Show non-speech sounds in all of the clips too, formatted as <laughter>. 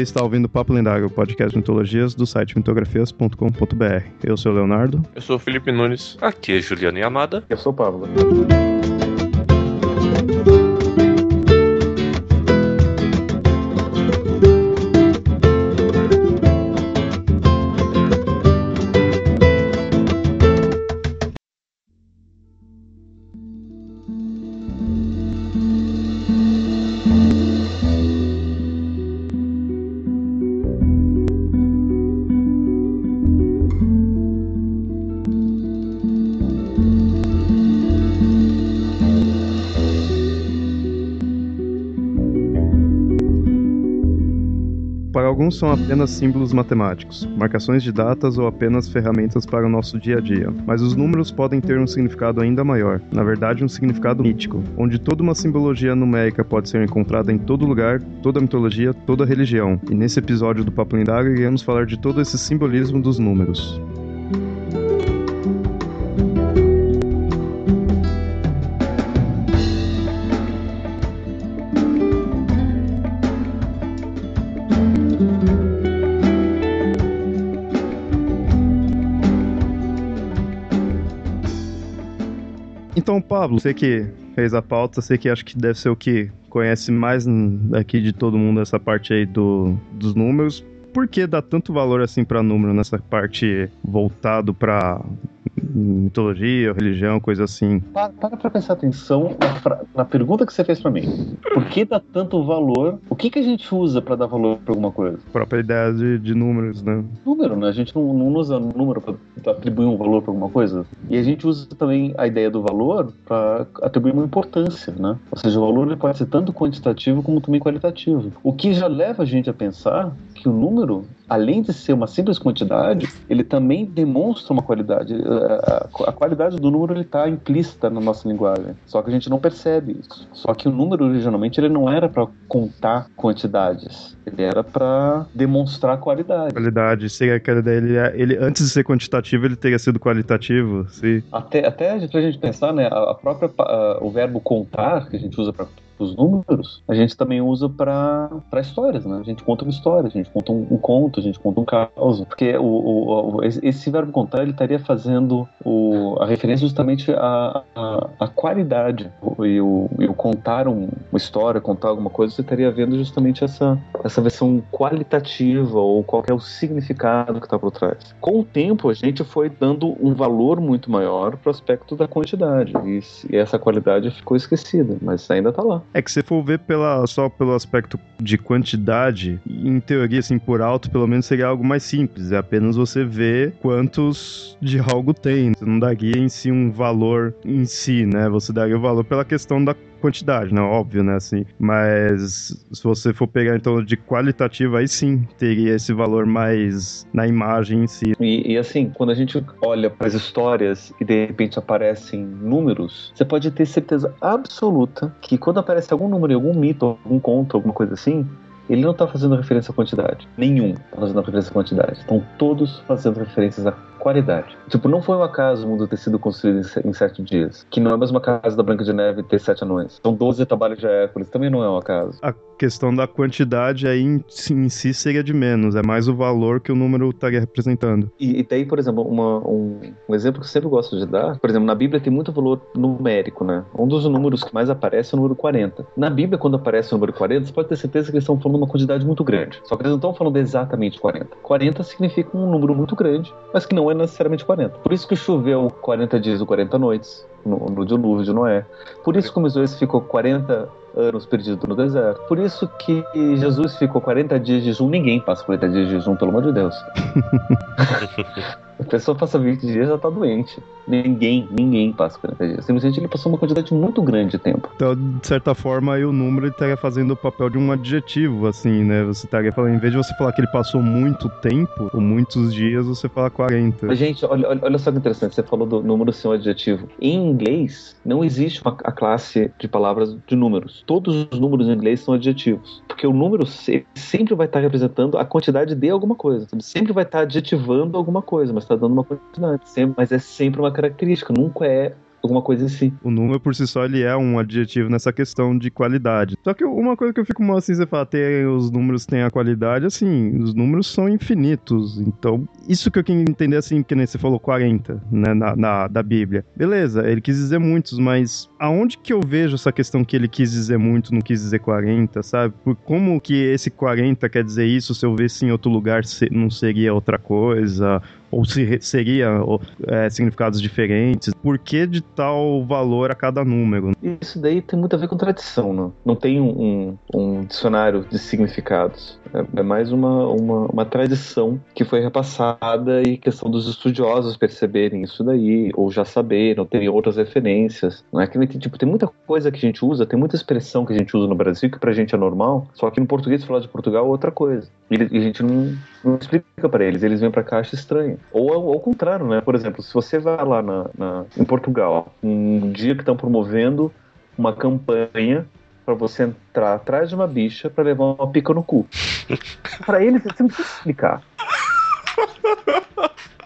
Você está ouvindo Papo Lendário, o podcast de mitologias do site mitografias.com.br. Eu sou o Leonardo. Eu sou o Felipe Nunes. Aqui é Juliana Yamada. Eu sou o Pablo. Alguns são apenas símbolos matemáticos, marcações de datas ou apenas ferramentas para o nosso dia a dia. Mas os números podem ter um significado ainda maior, na verdade, um significado mítico, onde toda uma simbologia numérica pode ser encontrada em todo lugar, toda mitologia, toda religião. E nesse episódio do Papo Lendário iremos falar de todo esse simbolismo dos números. Então, Pablo, você que fez a pauta, você que acho que deve ser o que conhece mais aqui de todo mundo essa parte aí do, dos números. Por que dá tanto valor assim para número nessa parte voltado para mitologia, religião, coisa assim. Para, para pra prestar atenção na, na pergunta que você fez para mim. Por que dá tanto valor? O que, que a gente usa para dar valor para alguma coisa? A própria ideia de, de números, né? Número, né? A gente não, não usa número para atribuir um valor para alguma coisa. E a gente usa também a ideia do valor para atribuir uma importância, né? Ou seja, o valor ele pode ser tanto quantitativo como também qualitativo. O que já leva a gente a pensar que o número além de ser uma simples quantidade, ele também demonstra uma qualidade. A, a qualidade do número está implícita na nossa linguagem, só que a gente não percebe isso. Só que o número originalmente ele não era para contar quantidades, ele era para demonstrar qualidade. Qualidade, seria aquela ideia, ele, ele, antes de ser quantitativo, ele teria sido qualitativo, sim. Até, até a gente pensar, né, a, própria, a, o verbo contar, que a gente usa para os números, a gente também usa para histórias, né? A gente conta uma história, a gente conta um, um conto, a gente conta um caos. Porque o, o, o, esse verbo contar, ele estaria fazendo a referência justamente à, à, à qualidade. E o, e o contar um, uma história, contar alguma coisa, você estaria vendo justamente essa, essa versão qualitativa ou qual é o significado que está por trás. Com o tempo, a gente foi dando um valor muito maior para o aspecto da quantidade. E, e essa qualidade ficou esquecida, mas ainda está lá. É que se for ver pela, só pelo aspecto de quantidade, em teoria, assim, por alto, pelo menos seria algo mais simples. É apenas você ver quantos de algo tem. Você não daria em si um valor em si, né? Você daria o valor pela questão da quantidade, né? Óbvio, né? Assim, mas se você for pegar então de qualitativo, aí sim teria esse valor mais na imagem em si. E, e assim, quando a gente olha para as histórias e de repente aparecem números, você pode ter certeza absoluta que quando aparece algum número, algum mito, algum conto, alguma coisa assim, ele não está fazendo referência à quantidade. Nenhum está fazendo referência à quantidade. Estão todos fazendo referências à qualidade. Tipo, não foi um acaso o mundo ter sido construído em sete dias. Que não é a mesma casa da Branca de Neve ter sete anões. São doze trabalhos de Hércules. Também não é um acaso. A questão da quantidade aí em, em si seria de menos. É mais o valor que o número estaria representando. E, e tem, por exemplo, uma, um, um, exemplo que eu sempre gosto de dar. Por exemplo, na Bíblia tem muito valor numérico, né? Um dos números que mais aparece é o número 40. Na Bíblia, quando aparece o número 40, você pode ter certeza que eles estão falando uma quantidade muito grande. Só que eles não estão falando exatamente 40. 40 significa um número muito grande, mas que não é necessariamente 40. Por isso que choveu 40 dias ou 40 noites no, no dilúvio de Noé. Por isso que Moisés ficou 40 anos perdido no deserto. Por isso que Jesus ficou 40 dias de jejum. Ninguém passa 40 dias de jejum, pelo amor de Deus. <laughs> A pessoa passa 20 dias já tá doente. Ninguém, ninguém passa 40 dias. Simplesmente ele passou uma quantidade muito grande de tempo. Então, de certa forma, aí o número estaria fazendo o papel de um adjetivo, assim, né? Você estaria falando, em vez de você falar que ele passou muito tempo, ou muitos dias, você fala 40. Gente, olha, olha só que interessante, você falou do número ser um adjetivo. Em inglês, não existe uma, a classe de palavras de números. Todos os números em inglês são adjetivos. Porque o número sempre vai estar representando a quantidade de alguma coisa. Sempre vai estar adjetivando alguma coisa, mas está dando uma quantidade. Sempre, mas é sempre uma característica, nunca é alguma coisa assim. O número por si só ele é um adjetivo nessa questão de qualidade. Só que uma coisa que eu fico mal assim, você fala, tem, os números têm a qualidade, assim, os números são infinitos. Então, isso que eu queria entender assim, porque nem você falou 40, né, na, na, da Bíblia. Beleza, ele quis dizer muitos, mas aonde que eu vejo essa questão que ele quis dizer muito, não quis dizer 40, sabe? Por como que esse 40 quer dizer isso, se eu visse em outro lugar não seria outra coisa? Ou se seria ou, é, significados diferentes? Por que de tal valor a cada número? Isso daí tem muito a ver com tradição, não? Não tem um, um dicionário de significados. É, é mais uma, uma, uma, tradição que foi repassada e questão dos estudiosos perceberem isso daí, ou já saberem, ou terem outras referências. Não é que tipo, tem muita coisa que a gente usa, tem muita expressão que a gente usa no Brasil que pra gente é normal, só que no português falar de Portugal é outra coisa. E, a gente não, não explica para eles, eles vêm pra cá e acham estranho. Ou ao contrário, né? Por exemplo, se você vai lá na, na em Portugal, um dia que estão promovendo uma campanha para você entrar atrás de uma bicha para levar uma pica no cu. <laughs> para eles, você não precisa explicar.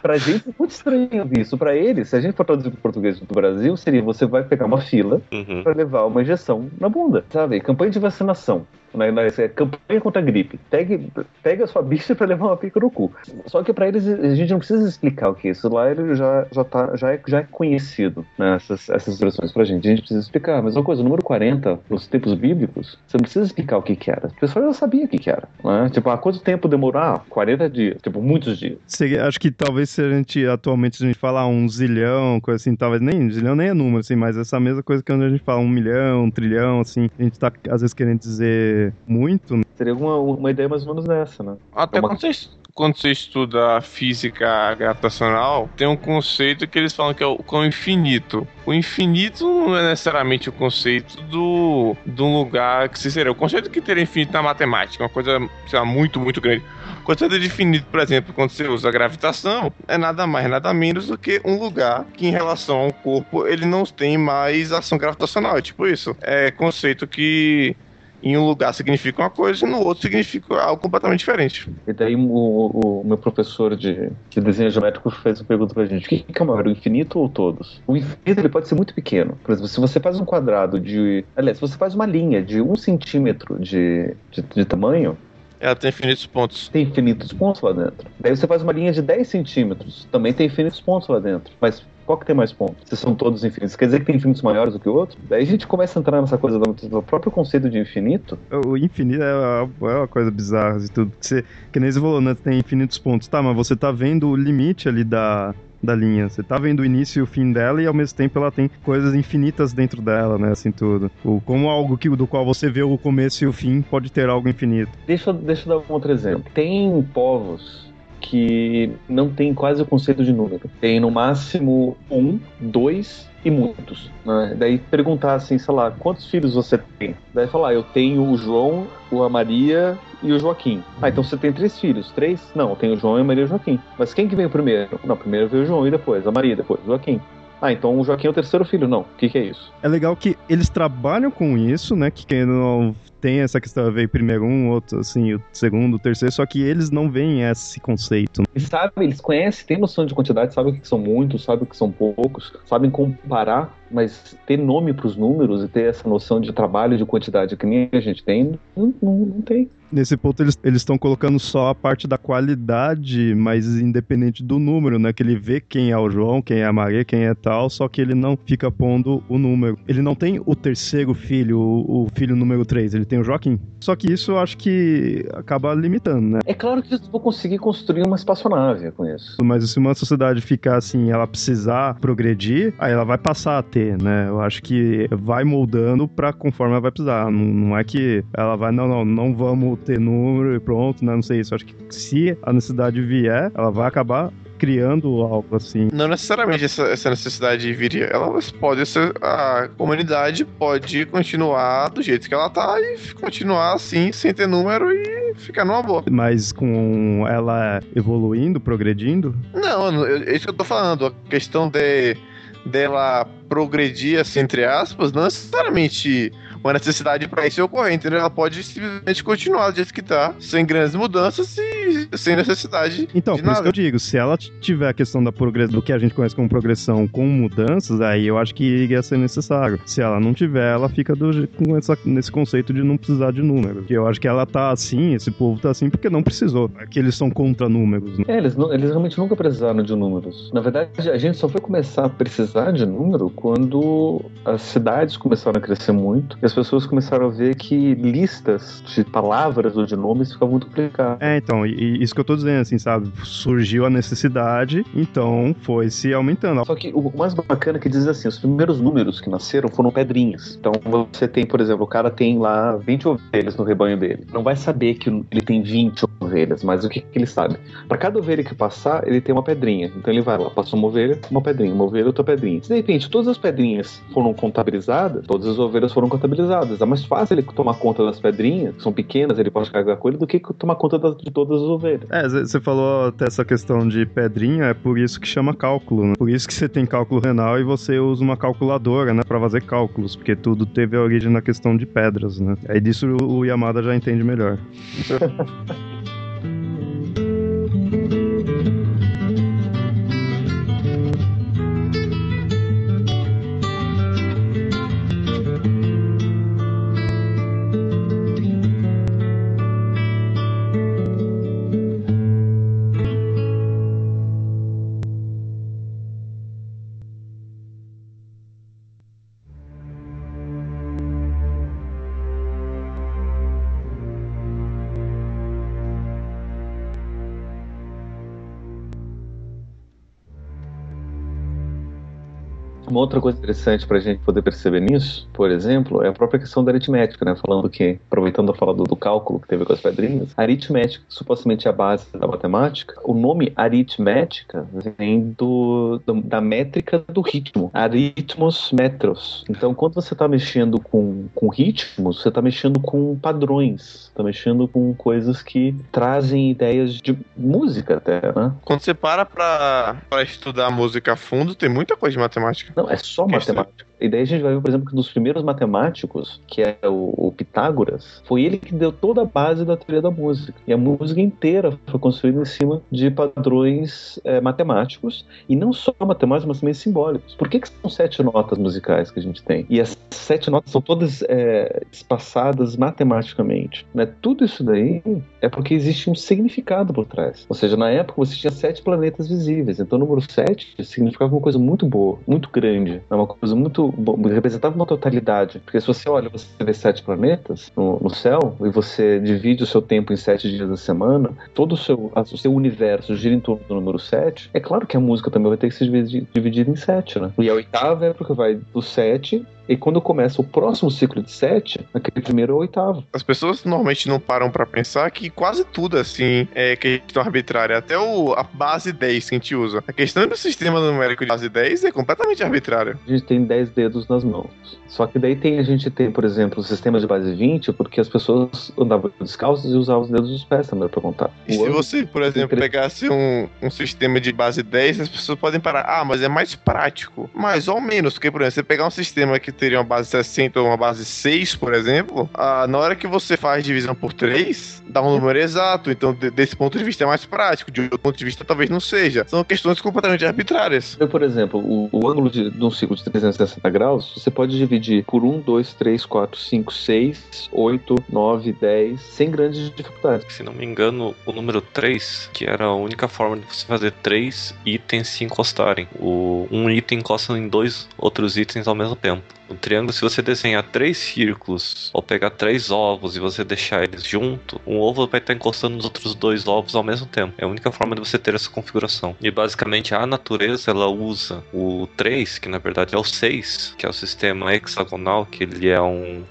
Pra gente é muito estranho isso. Pra eles, se a gente for traduzir pro português do Brasil, seria você vai pegar uma fila uhum. para levar uma injeção na bunda, sabe? Campanha de vacinação. Né? É campanha contra a gripe. Pegue, pega a sua bicha para levar uma pica no cu. Só que para eles, a gente não precisa explicar o que é isso. Lá ele já, já, tá, já, é, já é conhecido né? essas, essas expressões pra gente. A gente precisa explicar. Mas uma coisa, o número 40, nos tempos bíblicos, você não precisa explicar o que, que era. O pessoal já sabia o que, que era. Né? Tipo, há quanto tempo demorou? Ah, 40 dias. Tipo, muitos dias. Acho que talvez se a gente, atualmente, a gente falar um zilhão, coisa assim, talvez nem, zilhão nem é número, assim, mas essa mesma coisa que a gente fala um milhão, um trilhão, assim, a gente tá, às vezes, querendo dizer muito, né? Seria uma, uma ideia mais ou menos dessa, né? Até é uma... quando, você, quando você estuda física gravitacional, tem um conceito que eles falam que é o, que é o infinito. O infinito não é necessariamente o conceito do, de um lugar que se seria. O conceito que teria infinito na matemática, uma coisa, sei lá, muito, muito grande. O conceito de infinito, por exemplo, quando você usa a gravitação, é nada mais, nada menos do que um lugar que, em relação ao corpo, ele não tem mais ação gravitacional. É tipo isso. É conceito que em um lugar significa uma coisa e no outro significa algo completamente diferente. E daí o, o, o meu professor de, de, desenho geométrico fez uma pergunta pra gente: o que, é maior, o infinito ou todos? O infinito ele pode ser muito pequeno. Por exemplo, se você faz um quadrado de. Aliás, se você faz uma linha de um centímetro de, de, de tamanho, ela tem infinitos pontos. Tem infinitos pontos lá dentro. Daí você faz uma linha de 10 centímetros, também tem infinitos pontos lá dentro. Mas qual que tem mais pontos? Se são todos infinitos, quer dizer que tem infinitos maiores do que o outro? Daí a gente começa a entrar nessa coisa do, próprio conceito de infinito. O infinito é uma, é uma coisa bizarra e tudo. Você, que nem você falou, né? Tem infinitos pontos. Tá, mas você tá vendo o limite ali da, da linha. Você tá vendo o início e o fim dela e ao mesmo tempo ela tem coisas infinitas dentro dela, né? Assim tudo. O, como algo que, do qual você vê o começo e o fim pode ter algo infinito. Deixa, deixa eu dar um outro exemplo. Tem povos que não tem quase o conceito de número. Tem no máximo um, dois e muitos. Né? Daí perguntar assim, sei lá, quantos filhos você tem? Daí falar, eu tenho o João, a Maria e o Joaquim. Ah, então você tem três filhos. Três? Não, eu tenho o João, a Maria e o Joaquim. Mas quem que veio primeiro? Não, primeiro veio o João e depois a Maria, depois o Joaquim. Ah, então o Joaquim é o terceiro filho. Não, o que, que é isso? É legal que eles trabalham com isso, né? Que quem não tem essa questão, veio primeiro um, outro, assim, o segundo, o terceiro, só que eles não veem esse conceito. Eles sabem, eles conhecem, têm noção de quantidade, sabem o que são muitos, sabem o que são poucos, sabem comparar, mas ter nome para os números e ter essa noção de trabalho, de quantidade que nem a gente tem, não, não, não tem nesse ponto eles estão colocando só a parte da qualidade, mas independente do número, né? Que ele vê quem é o João, quem é a Maria, quem é tal, só que ele não fica pondo o número. Ele não tem o terceiro filho, o, filho número 3, ele tem o Joaquim. Só que isso eu acho que acaba limitando, né? É claro que eles vão conseguir construir uma espaçonave com isso. Mas se uma sociedade ficar assim, ela precisar progredir, aí ela vai passar a ter, né? Eu acho que vai moldando para conforme ela vai precisar. Não, não é que ela vai, não, não, não vamos ter número e pronto, né? Não sei isso. Acho que se a necessidade vier, ela vai acabar criando algo assim. Não necessariamente essa, essa necessidade viria. Ela pode ser. A comunidade pode continuar do jeito que ela tá e continuar assim, sem ter número e ficar numa boa. Mas com ela evoluindo, progredindo? Não, é isso que eu tô falando. A questão de dela progredir, assim, entre aspas, não necessariamente uma necessidade para isso ocorrer, entendeu? Ela pode simplesmente continuar do jeito que tá, sem grandes mudanças e sem necessidade Então, de por isso que eu digo, se ela tiver a questão da progressão, do que a gente conhece como progressão com mudanças, aí eu acho que iria ser necessário. Se ela não tiver, ela fica do, com essa, nesse conceito de não precisar de número. Que eu acho que ela tá assim, esse povo tá assim, porque não precisou. É que eles são contra números, né? É, eles, não- eles realmente nunca precisaram de números. Na verdade, a gente só foi começar a precisar de número quando as cidades começaram a crescer muito e as pessoas começaram a ver que listas de palavras ou de nomes ficavam muito complicadas. É, então, e, e isso que eu tô dizendo, assim, sabe? Surgiu a necessidade, então foi se aumentando. Só que o mais bacana é que diz assim, os primeiros números que nasceram foram pedrinhas. Então você tem, por exemplo, o cara tem lá 20 ovelhas no rebanho dele. Não vai saber que ele tem 20 ovelhas, mas o que, que ele sabe? Para cada ovelha que passar, ele tem uma pedrinha. Então ele vai lá, passou uma ovelha, uma pedrinha, uma ovelha, outra pedrinha. Se de repente todas as pedrinhas foram contabilizadas, todas as ovelhas foram contabilizadas. É mais fácil ele tomar conta das pedrinhas, que são pequenas, ele pode carregar com ele, do que tomar conta das- de todas as ovelhas. É, você falou até essa questão de pedrinha, é por isso que chama cálculo, né? Por isso que você tem cálculo renal e você usa uma calculadora, né, pra fazer cálculos, porque tudo teve a origem na questão de pedras, né? Aí disso o o Yamada já entende melhor. <laughs> Uma outra coisa interessante para a gente poder perceber nisso, por exemplo, é a própria questão da aritmética, né? Falando que, aproveitando a fala do, cálculo que teve com as pedrinhas, aritmética, supostamente a base da matemática, o nome aritmética vem do, do- da métrica do ritmo, aritmos metros. Então, quando você está mexendo com, com ritmos, você está mexendo com padrões, está mexendo com coisas que trazem ideias de música até, né? Quando você para pra estudar música a fundo, tem muita coisa de matemática. Não, é só matemática. E daí a gente vai ver, por exemplo, que um dos primeiros matemáticos, que é o, o Pitágoras, foi ele que deu toda a base da teoria da música. E a música inteira foi construída em cima de padrões é, matemáticos, e não só matemáticos, mas também simbólicos. Por que, que são sete notas musicais que a gente tem? E as sete notas são todas é, espaçadas matematicamente. Né? Tudo isso daí é porque existe um significado por trás. Ou seja, na época você tinha sete planetas visíveis, então o número sete significava uma coisa muito boa, muito grande, é uma coisa muito representava uma totalidade. Porque se você olha, você vê sete planetas no, no céu e você divide o seu tempo em sete dias da semana, todo o seu, o seu universo gira em torno do número sete. É claro que a música também vai ter que ser dividi- dividida em sete, né? E a oitava é porque vai do sete e quando começa o próximo ciclo de sete, aquele primeiro é o oitavo. As pessoas normalmente não param pra pensar que quase tudo, assim, é questão arbitrária. Até o, a base 10 que a gente usa. A questão do sistema numérico de base 10 é completamente arbitrária. A gente tem 10 dedos nas mãos. Só que daí tem, a gente tem, por exemplo, o sistema de base 20, porque as pessoas andavam descalças e usavam os dedos dos pés também pra contar. E O se você, por exemplo, pegasse um, um sistema de base 10, as pessoas podem parar. Ah, mas é mais prático. Mais ou menos, porque, por exemplo, você pegar um sistema que teria uma base 60 ou uma base 6, por exemplo, ah, na hora que você faz divisão por 3, dá um número exato. Então, de- desse ponto de vista, é mais prático. De outro ponto de vista, talvez não seja. São questões completamente arbitrárias. Então, por exemplo, o, o ângulo de, de um ciclo de 360 graus, você pode dividir por 1, 2, 3, 4, 5, 6, 8, 9, 10, sem grandes dificuldades. Se não me engano, o número 3, que era a única forma de você fazer três itens se encostarem. O, um item encosta em dois outros itens ao mesmo tempo. No triângulo, se você desenhar três círculos ou pegar três ovos e você deixar eles junto, um ovo vai estar encostando nos outros dois ovos ao mesmo tempo. É a única forma de você ter essa configuração. E basicamente a natureza ela usa o 3, que na verdade é o 6, que é o sistema hexagonal, que ele é um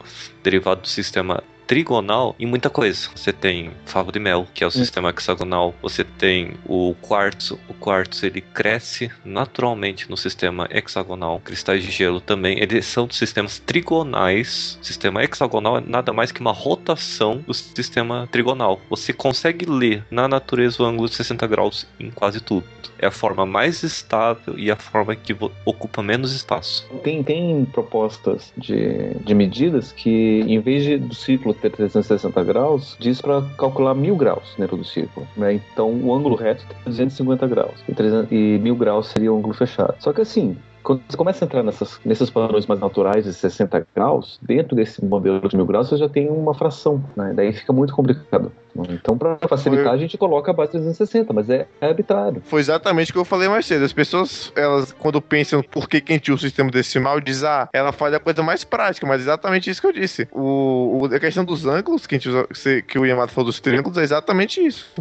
derivado do sistema trigonal em muita coisa. Você tem favo de mel, que é o Hum. sistema hexagonal. Você tem o quartzo. O quartzo ele cresce naturalmente no sistema hexagonal. Cristais de gelo também. Eles são sistemas trigonais. O sistema hexagonal é nada mais que uma rotação do sistema trigonal. Você consegue ler na natureza o ângulo de 60 graus em quase tudo. É a forma mais estável e a forma que ocupa menos espaço. Tem, tem propostas de, de medidas que, em vez de, do círculo ter 360 graus, diz para calcular mil graus dentro do círculo. Né? Então, o ângulo reto tem 250 graus e, 300 e mil graus seria o ângulo fechado. Só que assim. Quando você começa a entrar nessas, nesses padrões mais naturais de 60 graus, dentro desse modelo de mil graus você já tem uma fração, né? Daí fica muito complicado. Então, para facilitar, Foi- a gente coloca abaixo de 360, mas é, é arbitrário. Foi exatamente o que eu falei mais cedo. As pessoas, elas, quando pensam por que que a gente usa o sistema decimal, diz, ah, ela faz a coisa mais prática, mas é exatamente isso que eu disse. O, o- a questão dos ângulos, que, a gente usa, que o Yamato falou dos triângulos, é exatamente isso.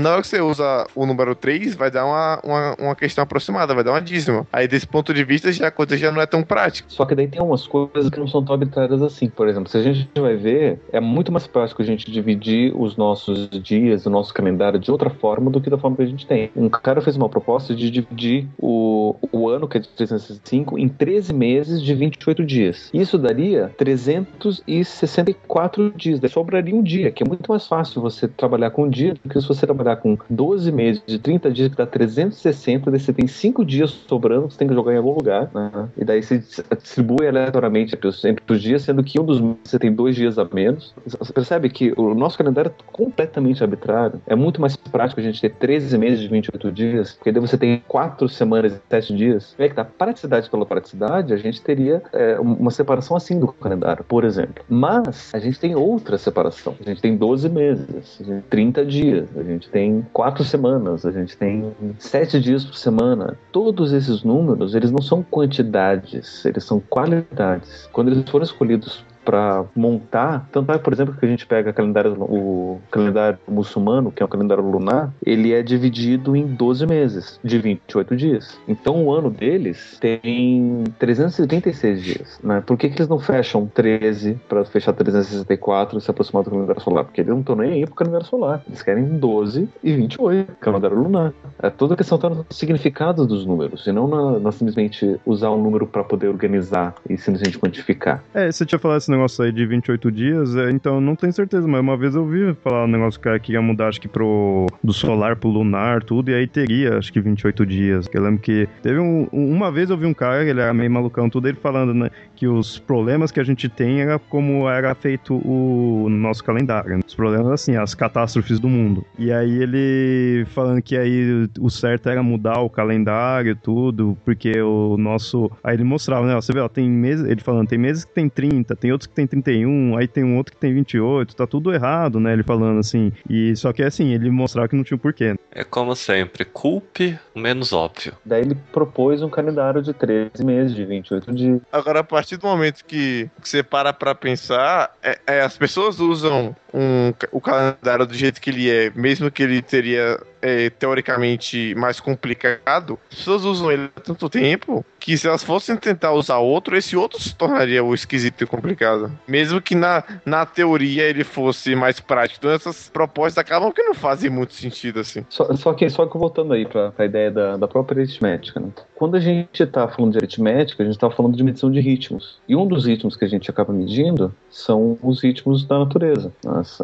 Na hora que você usa o número 3, vai dar uma, uma, uma questão aproximada, vai dar uma dízima. Aí, desse ponto de vista, já, coisa já não é tão prática. Só que daí tem umas coisas que não são tão arbitrárias assim. Por exemplo, se a gente vai ver, é muito mais prático a gente dividir os nossos dias, o nosso calendário de outra forma do que da forma que a gente tem. Um cara fez uma proposta de dividir o, o ano, que é de 365, em 13 meses de 28 dias. Isso daria 364 dias. Daí sobraria um dia, que é muito mais fácil você trabalhar com um dia do que se você trabalhar com 12 meses de 30 dias, que dá 360, daí você tem 5 dias sobrando, você tem que jogar em algum lugar, né? E daí você distribui aleatoriamente entre os, dias, sendo que um dos você tem dois dias a menos. Você percebe que o nosso calendário é completamente arbitrário. É muito mais prático a gente ter 13 meses de 28 dias, porque daí você tem 4 semanas e 7 dias. Vê que tá praticidade pela praticidade, a gente teria é, uma separação assim do calendário, por exemplo. Mas a gente tem outra separação. A gente tem 12 meses, a gente tem 30 dias, a gente tem 4 semanas, a gente tem 7 dias por semana. Todos esses números, eles não são quantidades, eles são qualidades. Quando eles foram escolhidos para montar, tanto é, por exemplo, que a gente pega calendário, o calendário muçulmano, que é um calendário lunar, ele é dividido em 12 meses, de 28 dias. Então o ano deles tem 336 dias, né? Por que, que eles não fecham 13 para fechar 364 e se aproximar do calendário solar? Porque eles não estão nem aí pro calendário solar. Eles querem 12 e 28, calendário lunar. É toda a questão tá no significado dos números, e não na, na simplesmente usar um número para poder organizar e simplesmente quantificar. É, você tinha falado esse negócio aí de 28 dias, é, então não tenho certeza, mas uma vez eu ouvi falar um negócio que, que ia mudar, acho que pro do solar pro lunar, tudo, e aí teria, acho que 28 dias. Eu lembro que teve um, uma vez eu vi um cara, ele era meio malucão, tudo, ele falando, né, que os problemas que a gente tem era como era feito o nosso calendário. né? Os problemas, assim, as catástrofes do mundo. E aí ele falando que aí o certo era mudar o calendário, tudo, porque o nosso. Aí ele mostrava, né? Você vê, ó, tem meses. Ele falando, tem meses que tem 30, tem outros que tem 31, aí tem um outro que tem 28, tá tudo errado, né? Ele falando assim. E só que assim, ele mostrava que não tinha o porquê. É como sempre, culpe o menos óbvio. Daí ele propôs um calendário de 13 meses, de 28 dias. Agora, a partir do momento que, que você para pra pensar, é, é, as pessoas usam um, o calendário do jeito que ele é, mesmo que ele teria é, teoricamente mais complicado, as pessoas usam ele há tanto tempo que se elas fossem tentar usar outro, esse outro se tornaria o esquisito e complicado. Mesmo que na, na teoria ele fosse mais prático. Então essas propostas acabam que não fazem muito sentido assim. Só, só que só que voltando aí para a ideia da, da própria aritmética, né? quando a gente está falando de aritmética, a gente está falando de medição de ritmos. E um dos ritmos que a gente acaba medindo são os ritmos da natureza.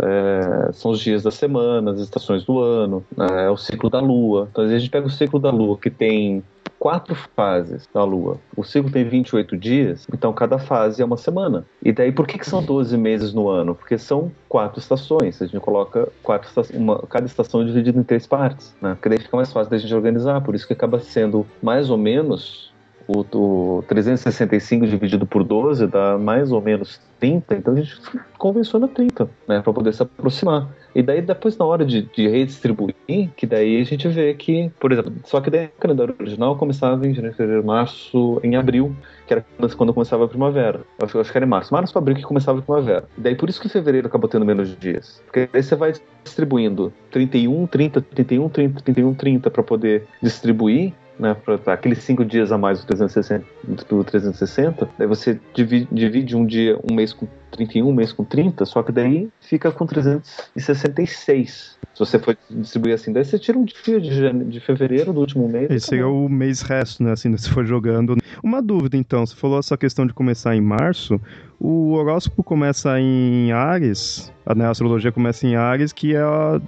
É, são os dias da semana, as estações do ano, né? é o ciclo da lua. Então a gente pega o ciclo da lua que tem quatro fases da Lua. O ciclo tem 28 dias, então cada fase é uma semana. E daí, por que, que são 12 meses no ano? Porque são quatro estações. A gente coloca quatro uma, cada estação é dividida em três partes, né? Porque daí fica mais fácil da gente organizar. Por isso que acaba sendo mais ou menos o, o 365 dividido por 12 dá mais ou menos 30, então a gente convenciona 30, né, para poder se aproximar. E daí depois na hora de, de, redistribuir, que daí a gente vê que, por exemplo, só que daí o calendário original começava em janeiro, fevereiro, março, em abril, que era quando começava a primavera. Acho, acho que era em março, março para abril que começava a primavera. E daí por isso que fevereiro acabou tendo menos dias. Porque daí você vai distribuindo 31, 30, 31, 30, 31, 30 para poder distribuir né, para aqueles cinco dias a mais do pelo 360, daí você divide, divide um dia, um mês com 31, um mês com 30, só que daí fica com 366. Se você for distribuir assim, daí você tira um dia de, jane... de fevereiro do último mês. Esse é o mês resto, né? Assim, se for jogando. Uma dúvida, então. Você falou essa questão de começar em março. O horóscopo começa em Ares, né, a astrologia começa em Ares, que é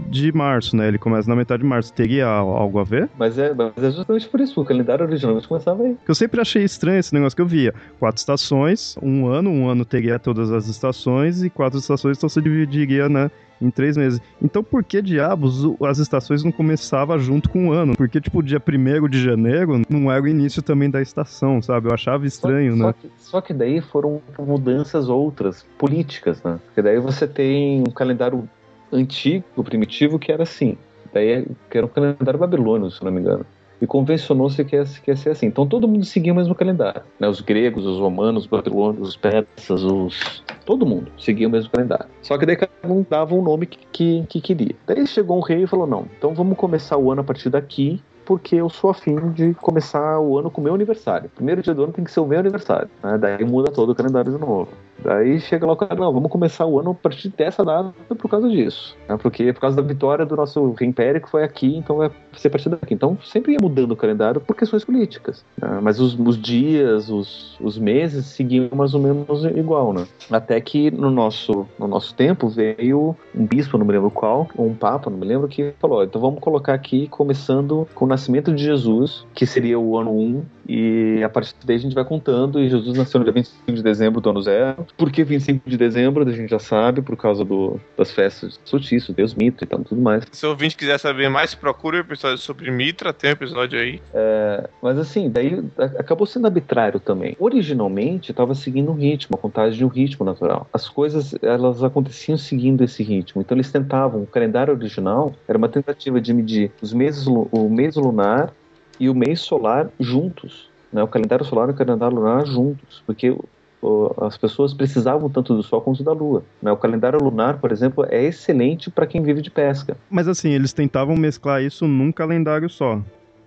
de março, né? Ele começa na metade de março. Teria algo a ver? Mas é, mas é justamente por isso, o calendário originalmente começava aí. Eu sempre achei estranho esse negócio que eu via. Quatro estações, um ano, um ano teria todas as estações, e quatro estações, então você dividiria, né? em três meses. Então por que diabos as estações não começavam junto com o ano? Porque, tipo, o dia 1 de janeiro não era o início também da estação, sabe? Eu achava estranho, só, né? Só que, só que daí foram mudanças outras, políticas, né? Porque daí você tem um calendário antigo, primitivo, que era assim. Daí que era um calendário babilônio, se não me engano e convencionou-se que, ia ser assim. Então todo mundo seguia o mesmo calendário. Né? Os gregos, os romanos, os babilônios, os persas, os... todo mundo seguia o mesmo calendário. Só que daí cada um dava um nome que, que, que queria. Daí chegou um rei e falou: não, então vamos começar o ano a partir daqui porque eu sou afim de começar o ano com o meu aniversário. Primeiro dia do ano tem que ser o meu aniversário. Né? Daí muda todo o calendário de novo. Daí chega lá o cara, não, vamos começar o ano a partir dessa data por causa disso. Né? Porque por causa da vitória do nosso império que foi aqui, então vai ser a partir daqui. Então sempre ia mudando o calendário por questões políticas. Né? Mas os, os, dias, os, os meses seguiam mais ou menos igual, né? Até que no nosso, no nosso tempo veio um bispo, não me lembro qual, ou um papa, não me lembro, que falou, então vamos colocar aqui começando com o nascimento de Jesus, que seria o ano 1, e a partir daí a gente vai contando, e Jesus nasceu no dia 25 de dezembro do ano zero. Por que 25 de dezembro? A gente já sabe, por causa do, das festas de solstício, Deus Mitra e tal, tudo mais. Se o ouvinte quiser saber mais, procure o episódio sobre Mitra, tem um episódio aí. É, mas assim, daí acabou sendo arbitrário também. Originalmente, estava seguindo um ritmo, a contagem de um ritmo natural. As coisas, elas aconteciam seguindo esse ritmo. Então eles tentavam, o calendário original era uma tentativa de medir os meses, o mês lunar e o mês solar juntos. Né? O calendário solar e o calendário lunar juntos, porque as pessoas precisavam tanto do Sol quanto da Lua. Né? O calendário lunar, por exemplo, é excelente para quem vive de pesca. Mas assim, eles tentavam mesclar isso num calendário só.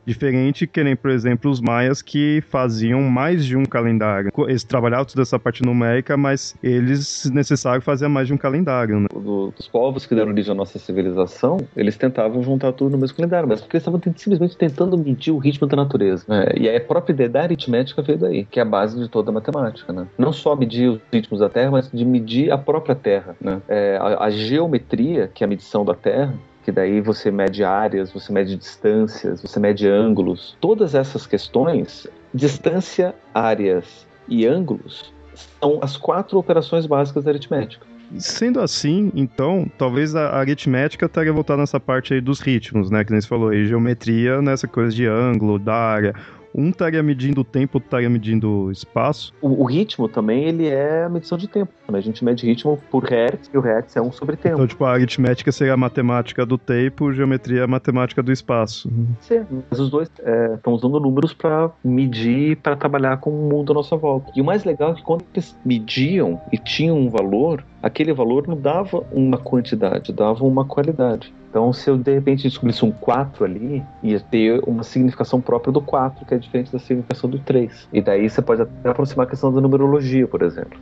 Diferente que nem, por exemplo, os maias que faziam mais de um calendário. Eles trabalhavam toda essa parte numérica, mas eles necessário fazer mais de um calendário. Né? Dos povos que deram origem à nossa civilização, eles tentavam juntar tudo no mesmo calendário, mas porque eles estavam simplesmente tentando medir o ritmo da natureza. Né? E a própria ideia da aritmética veio daí, que é a base de toda a matemática. Né? Não só medir os ritmos da Terra, mas de medir a própria Terra. Né? É, a, a geometria, que é a medição da Terra, que daí você mede áreas, você mede distâncias, você mede ângulos. Todas essas questões, distância, áreas e ângulos, são as quatro operações básicas da aritmética. Sendo assim, então, talvez a aritmética estaria voltada nessa parte aí dos ritmos, né? Que nem você falou aí, geometria nessa coisa de ângulo, da área. Um estaria medindo o tempo, outro estaria medindo o espaço. O, o, ritmo também, ele é a medição de tempo. Né? A gente mede ritmo por hertz, e o hertz é um sobre tempo. Então, tipo, a aritmética seria a matemática do tempo, geometria é a matemática do espaço. Sim, mas os dois estão é, usando números para medir, para trabalhar com o mundo à nossa volta. E o mais legal é que quando eles mediam e tinham um valor, aquele valor não dava uma quantidade, dava uma qualidade. Então, se eu de repente descobrisse um 4 ali, ia ter uma significação própria do 4, que é diferente da significação do 3. E daí você pode até aproximar a questão da numerologia, por exemplo.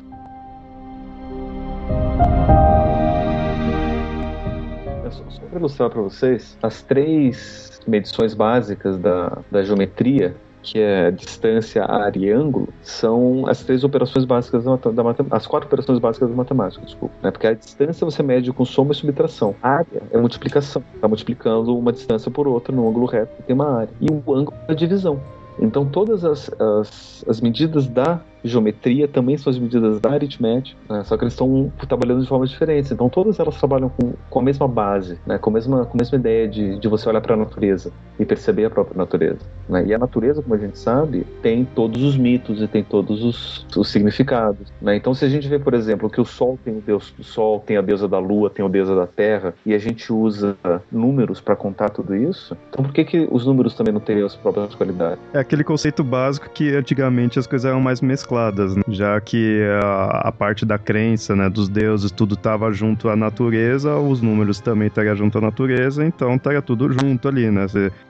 Só para ilustrar para vocês, as três medições básicas da, da geometria que é distância, área e ângulo, são as três operações básicas da, da matemática, as quatro operações básicas da matemática, desculpa. Né? Porque a distância você mede com soma e subtração. A área é multiplicação. Está multiplicando uma distância por outra no ângulo reto tem uma área. E o ângulo é divisão. Então todas as, as, as medidas da geometria também são as medidas da aritmética, né? só que eles estão trabalhando de formas diferentes. Então todas elas trabalham com, com a mesma base, né? com, a mesma, com a mesma ideia de, de você olhar para a natureza e perceber a própria natureza. Né? E a natureza, como a gente sabe, tem todos os mitos e tem todos os, os significados. Né? Então se a gente vê, por exemplo, que o Sol tem o deus do Sol, tem a deusa da Lua, tem a deusa da Terra, e a gente usa números para contar tudo isso, então por que, que os números também não teriam as próprias qualidades? É aquele conceito básico que antigamente as coisas eram mais mescladas mescladas, né? já que a, a, parte da crença, né, dos deuses, tudo estava junto à natureza, os números também estariam junto à natureza, então estaria tudo junto ali, né?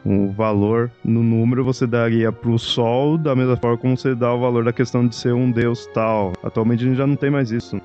O valor no número você daria pro sol da mesma forma como você dá o valor da questão de ser um deus tal. Atualmente a gente já não tem mais isso.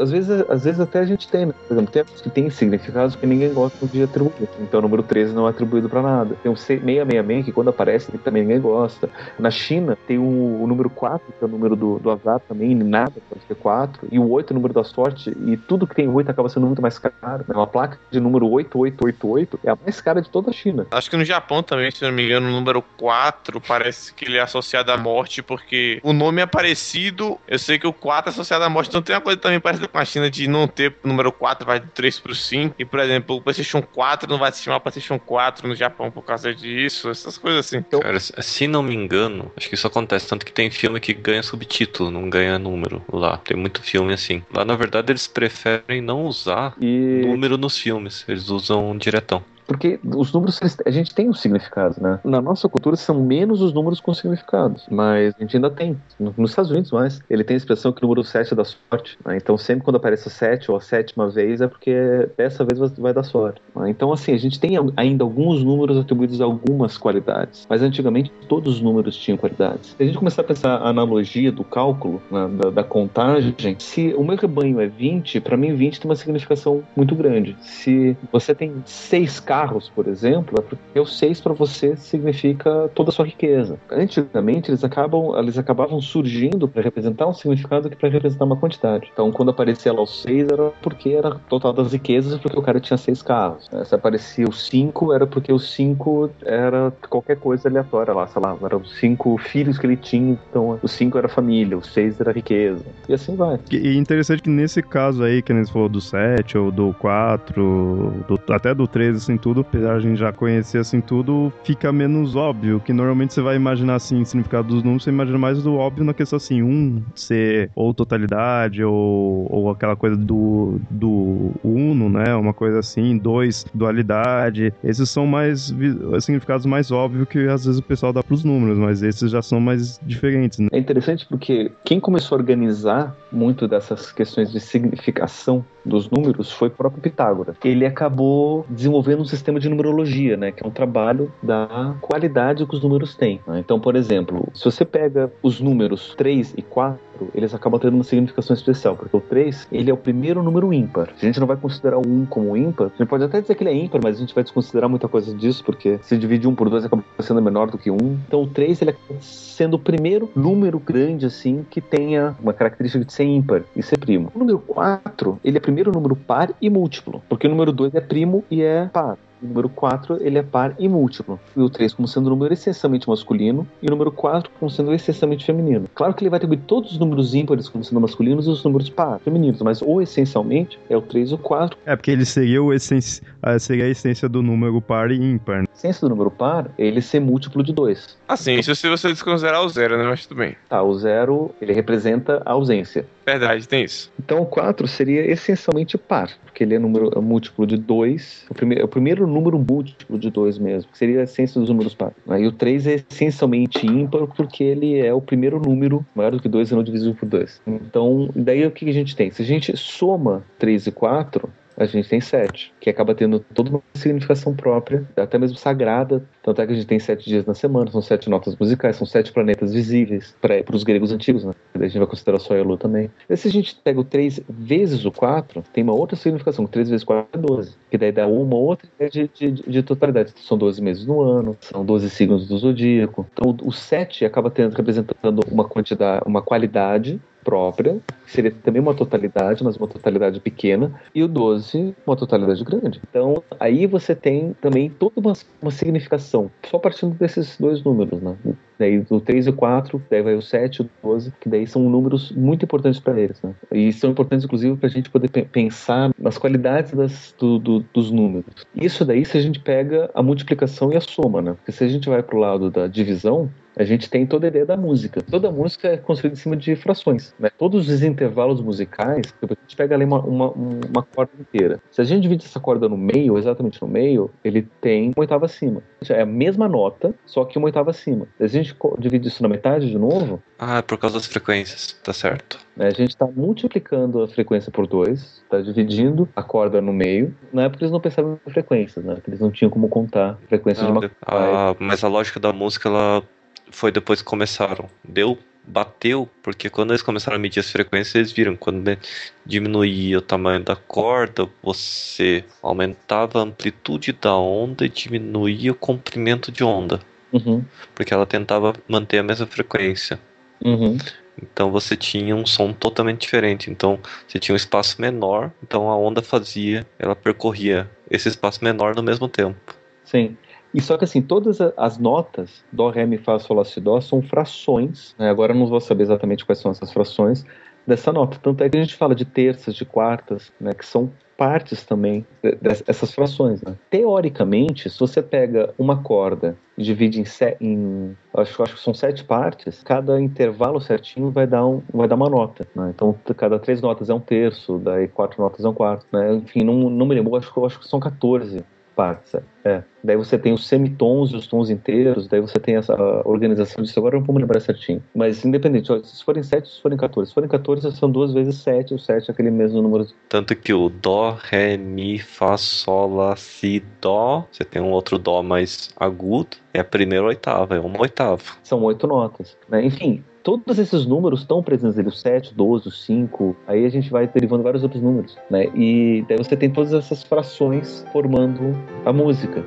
Às vezes, às vezes até a gente tem, né? Por exemplo, tem que tem significados que ninguém gosta de atribuir. Então o número 13 não é atribuído para nada. Tem o 666 que quando aparece também ninguém gosta. Na China tem o, o número 4, que é o número do, do azar também, nada pode ser 4. E o 8 é o número da sorte. E tudo que tem 8 acaba sendo muito mais caro. Uma placa de número 8888 é a mais cara de toda a China. Acho que no Japão também, se não me engano, o número 4 parece que ele é associado à morte, porque o nome é parecido. Eu sei que o 4 é associado à morte. Então tem uma coisa também parecida com a China de não ter o número 4, vai do 3 pro 5. E, por exemplo, o PlayStation 4 não vai se chamar PlayStation 4 no Japão por causa disso. Essas coisas assim. Então... Cara, se não me engano, acho que isso acontece. Tanto que tem filme que ganha subtítulo, não ganha número lá. Tem muito filme assim. Lá, na verdade, eles preferem não usar e... número nos filmes. Eles usam diretão. Porque os números, a gente tem um significado, né? Na nossa cultura são menos os números com significados, mas a gente ainda tem. Nos Estados Unidos, mais. Ele tem a expressão que o número 7 é da sorte. Né? Então, sempre quando aparece o 7 ou a sétima vez, é porque dessa vez vai dar sorte. Né? Então, assim, a gente tem ainda alguns números atribuídos a algumas qualidades, mas antigamente todos os números tinham qualidades. Se a gente começar a pensar a analogia do cálculo, né, da, da, contagem, se o meu rebanho é 20, para mim 20 tem uma significação muito grande. Se você tem seis carros, carros, por exemplo, é porque o 6 para você significa toda a sua riqueza. Antigamente, eles, acabam, eles acabavam surgindo para representar um significado que para representar uma quantidade. Então, quando aparecia lá o 6, era porque era total das riquezas, porque o cara tinha seis carros. Se aparecia o 5, era porque o 5 era qualquer coisa aleatória lá, sei lá, eram cinco filhos que ele tinha, então o 5 era família, o 6 era riqueza. E assim vai. E interessante que nesse caso aí, que a gente falou do 7 ou do 4, do, até do 13, assim, tudo, apesar de a gente já conhecer assim tudo, fica menos óbvio. Que normalmente você vai imaginar assim, o significado dos números, você imagina mais do óbvio na questão assim, um ser ou totalidade, ou, ou aquela coisa do, do uno, né? Uma coisa assim, dois, dualidade. Esses são mais significados mais óbvios que às vezes o pessoal dá pros números, mas esses já são mais diferentes. Né? É interessante porque quem começou a organizar muito dessas questões de significação dos números foi o próprio Pitágoras. Ele acabou desenvolvendo um sistema de numerologia, né, que é um trabalho da qualidade que os números têm. Né? Então, por exemplo, se você pega os números 3 e 4, eles acabam tendo uma significação especial, porque o 3, ele é o primeiro número ímpar. A gente não vai considerar o 1 como ímpar, a gente pode até dizer que ele é ímpar, mas a gente vai desconsiderar muita coisa disso, porque se dividir 1 por 2 acaba sendo menor do que 1. Então o 3, ele acaba sendo o primeiro número grande, assim, que tenha uma característica de ser ímpar e ser primo. O número 4, ele é primeiro número par e múltiplo, porque o número 2 é primo e é par. O número 4 ele é par e múltiplo. E o 3 como sendo um número essencialmente masculino e o número 4 como sendo essencialmente feminino. Claro que ele vai atribuir todos os números ímpares como sendo masculinos e os números par femininos, mas ou essencialmente é o 3 e o 4. É porque ele seria, o essenci... seria a essência do número par e ímpar. A essência do número par é ele ser múltiplo de 2. Assim, isso se você desconsiderar o zero, né? Mas tudo bem. Tá, o zero ele representa a ausência. Verdade, tem isso. Então o 4 seria essencialmente par, porque ele é número é múltiplo de 2. O, prime... é o primeiro número múltiplo de 2 mesmo, que seria a essência dos números par. Aí o 3 é essencialmente ímpar porque ele é o primeiro número maior do que 2 e não divisível por 2. Então, daí o que a gente tem? Se a gente soma 3 e 4, a gente tem sete, que acaba tendo toda uma significação própria, até mesmo sagrada. Tanto é que a gente tem sete dias na semana, são sete notas musicais, são sete planetas visíveis para os gregos antigos, né? Daí a gente vai considerar o Sol e a Lua também. E se a gente pega o 3 vezes o 4, tem uma outra significação, 3 vezes 4 é 12, que daí dá uma outra ideia de, de, de, totalidade. São 12 meses no ano, são 12 signos do zodíaco. Então o 7 acaba tendo, representando uma quantidade, uma qualidade própria, seria também uma totalidade, mas uma totalidade pequena, e o 12, uma totalidade grande. Então, aí você tem também toda uma, uma significação, só partindo desses dois números, né? Daí o 3 e o 4, daí vai o 7 e o 12, que daí são números muito importantes para eles, né? E são importantes, inclusive, para a gente poder pensar nas qualidades das, do, do, dos números. Isso daí se a gente pega a multiplicação e a soma, né? Porque se a gente vai para o lado da divisão, a gente tem toda a ideia da música. Toda música é construída em cima de frações. Né? Todos os intervalos musicais, tipo, a gente pega ali uma, uma, uma corda inteira. Se a gente divide essa corda no meio, exatamente no meio, ele tem uma oitava acima. É a mesma nota, só que uma oitava acima. Se a gente divide isso na metade de novo. Ah, é por causa das frequências, tá certo. Né, a gente está multiplicando a frequência por dois, está dividindo a corda no meio. Na época eles não pensavam em frequências, né? Eles não tinham como contar a frequência Não, de uma a- mas a lógica da música, ela foi depois que começaram. Deu, bateu, porque quando eles começaram a medir as frequências, eles viram quando diminuía o tamanho da corda, você aumentava a amplitude da onda e diminuía o comprimento de onda, Uhum, porque ela tentava manter a mesma frequência. uhum. Então você tinha um som totalmente diferente. Então você tinha um espaço menor, então a onda fazia, ela percorria esse espaço menor no mesmo tempo. Sim. E só que assim, todas as notas, Dó, Ré, Mi, Fá, Sol, Lá, Si, Dó, são frações. né? Agora eu não vou saber exatamente quais são essas frações dessa nota. Tanto é que a gente fala de terças, de quartas, né? Que são partes também de- dessas frações. Né? Teoricamente, se você pega uma corda e divide em, em acho, acho que são sete partes, cada intervalo certinho vai dar, um, vai dar uma nota. né? Então, cada três notas é um terço, daí quatro notas é um quarto. Né? Enfim, não, não me lembro, acho, acho que são 14 partes. É. Daí você tem os semitons e os tons inteiros, daí você tem essa organização disso. Agora eu não vou me lembrar certinho. Mas independente, se forem 7, se forem 14. Se forem 14, são duas vezes 7, o 7 é aquele mesmo número. Tanto que o Dó, Ré, Mi, Fá, Sol, Lá, Si, Dó, você tem um outro Dó mais agudo, é a primeira oitava, é uma oitava. São oito notas. Né? Enfim, todos esses números estão presentes ali, o 7, o 12, o 5, aí a gente vai derivando vários outros números. Né? E daí você tem todas essas frações formando a música.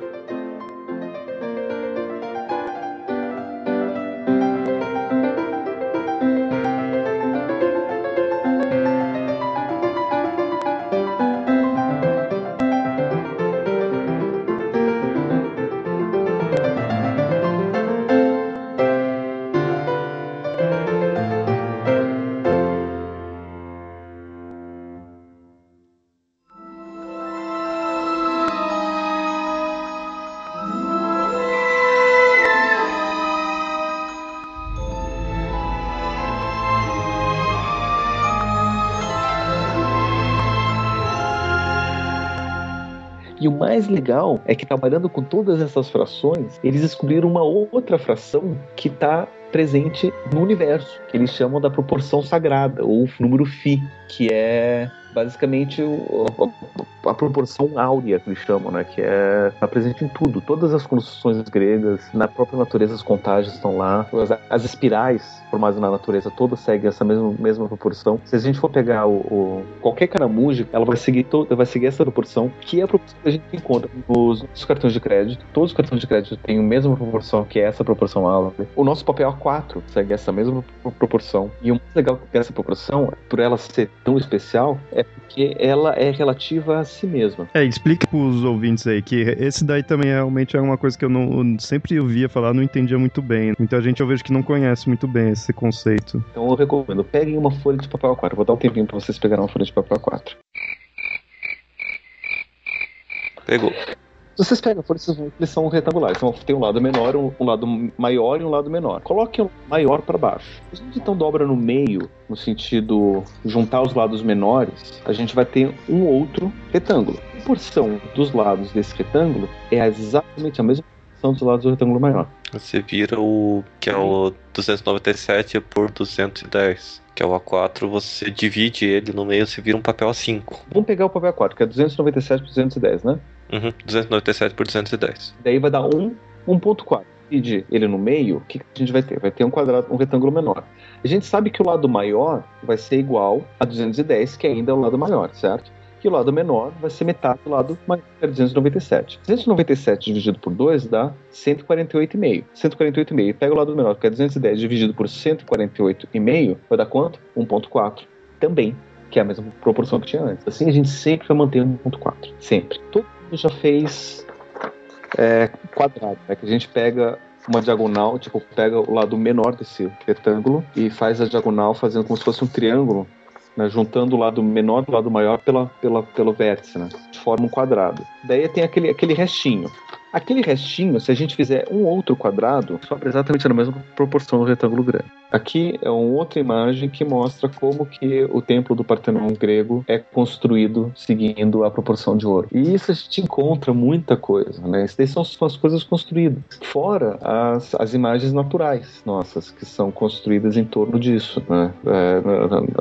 E o mais legal é que trabalhando com todas essas frações, eles descobriram uma outra fração que está presente no universo, que eles chamam da proporção sagrada, ou número φ, que é basicamente o- a, a proporção áurea que eles chamam, né? Que é está presente em tudo. Todas as construções gregas, na própria natureza, as contagens estão lá. As, as espirais formadas na natureza todas seguem essa mesma, mesma proporção. Se a gente for pegar o, o- qualquer caramujo, ela vai seguir toda, vai seguir essa proporção, que é a proporção que a gente encontra nos, nos cartões de crédito. Todos os cartões de crédito têm a mesma proporção, que é essa proporção áurea. O nosso papel A4 segue essa mesma pro- proporção. E o mais legal dessa proporção, por ela ser tão especial, é porque ela é relativa a si mesma. É, explica pros ouvintes aí que esse daí também realmente é uma coisa que eu não eu sempre ouvia falar, não entendia muito bem. Muita gente eu vejo que não conhece muito bem esse conceito. Então eu recomendo, peguem uma folha de papel A4. Vou dar um tempinho pra vocês pegarem uma folha de papel A4. Pegou. Se vocês pegam ver que eles são retangulares. Então tem um lado menor, um, um lado maior e um lado menor. Coloquem o maior para baixo. Se a gente então dobra no meio, no sentido juntar os lados menores, a gente vai ter um outro retângulo. A porção dos lados desse retângulo é exatamente a mesma porção dos lados do retângulo maior. Você vira o que é o 297 por 210, que é o A4, você divide ele no meio, você vira um papel A5. Vamos pegar o papel A4, que é 297 por 210, né? Uhum, 297 por 210. Daí vai dar um 1.4. Dividir ele no meio, o que, a gente vai ter? Vai ter um quadrado, um retângulo menor. A gente sabe que o lado maior vai ser igual a 210, que ainda é o lado maior, certo? Que o lado menor vai ser metade do lado maior, que é 297. 297 dividido por 2 dá 148,5. 148,5. Pega o lado menor, que é 210 dividido por 148,5, vai dar quanto? 1.4. Também, que é a mesma proporção que tinha antes. Assim a gente sempre vai manter 1.4. Sempre. Todo já fez é, quadrado, né? Que a gente pega uma diagonal, tipo, pega o lado menor desse retângulo e faz a diagonal fazendo como se fosse um triângulo, né? Juntando o lado menor do lado maior pela, pela, pelo vértice, né? Forma um quadrado. Daí tem aquele, aquele restinho. Aquele restinho, se a gente fizer um outro quadrado, sobra exatamente na mesma proporção do retângulo grande. Aqui é uma outra imagem que mostra como que o templo do Partenon grego é construído seguindo a proporção de ouro. E isso a gente encontra muita coisa, né? Essas são as coisas construídas. Fora as, as imagens naturais nossas, que são construídas em torno disso, né? É,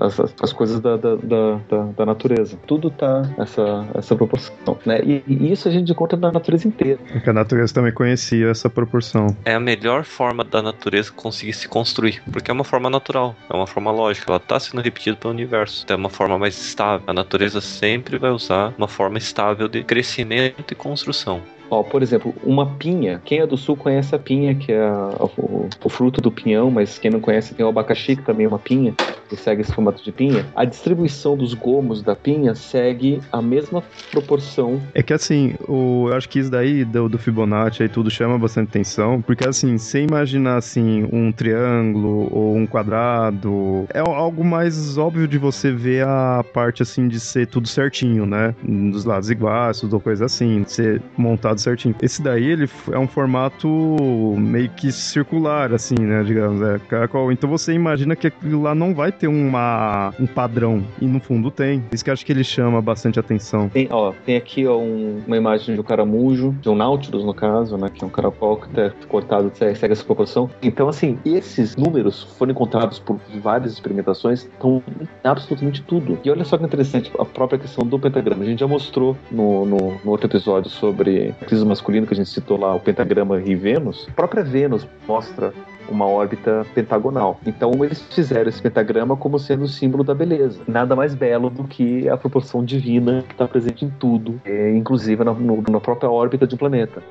as, as coisas da, da, da, da, natureza. Tudo tá essa, essa proporção, né? E, e isso a gente encontra na natureza inteira. Porque a natureza também conhecia essa proporção. É a melhor forma da natureza conseguir se construir porque é uma forma natural, é uma forma lógica, ela está sendo repetida pelo universo, então é uma forma mais estável. A natureza sempre vai usar uma forma estável de crescimento e construção. Ó, por exemplo, uma pinha. Quem é do sul conhece a pinha, que é a, o, o, fruto do pinhão, mas quem não conhece tem o abacaxi, que também é uma pinha, que segue esse formato de pinha. A distribuição dos gomos da pinha segue a mesma proporção. É que assim, o, eu acho que isso daí do, do Fibonacci aí tudo chama bastante atenção, porque assim, você imaginar assim um triângulo ou um quadrado, é algo mais óbvio de você ver a parte assim de ser tudo certinho, né? Dos lados iguais, tudo coisa assim, de ser montado certinho. Esse daí, ele é um formato meio que circular, assim, né, digamos, é, caracol. Então você imagina que aquilo lá não vai ter uma, um padrão, e no fundo tem. Isso que acho que ele chama bastante atenção. Tem, ó, tem aqui ó, um, uma imagem de um caramujo, de um Nautilus, no caso, né, que é um caracol que tá cortado, segue essa proporção. Então, assim, esses números foram encontrados por várias experimentações, estão absolutamente tudo. E olha só que interessante, a própria questão do pentagrama. A gente já mostrou no, no, no outro episódio sobre piso masculino que a gente citou lá, o pentagrama e Vênus, a própria Vênus mostra uma órbita pentagonal. Então eles fizeram esse pentagrama como sendo o símbolo da beleza. Nada mais belo do que a proporção divina que está presente em tudo, é, inclusive na, na própria órbita de um planeta.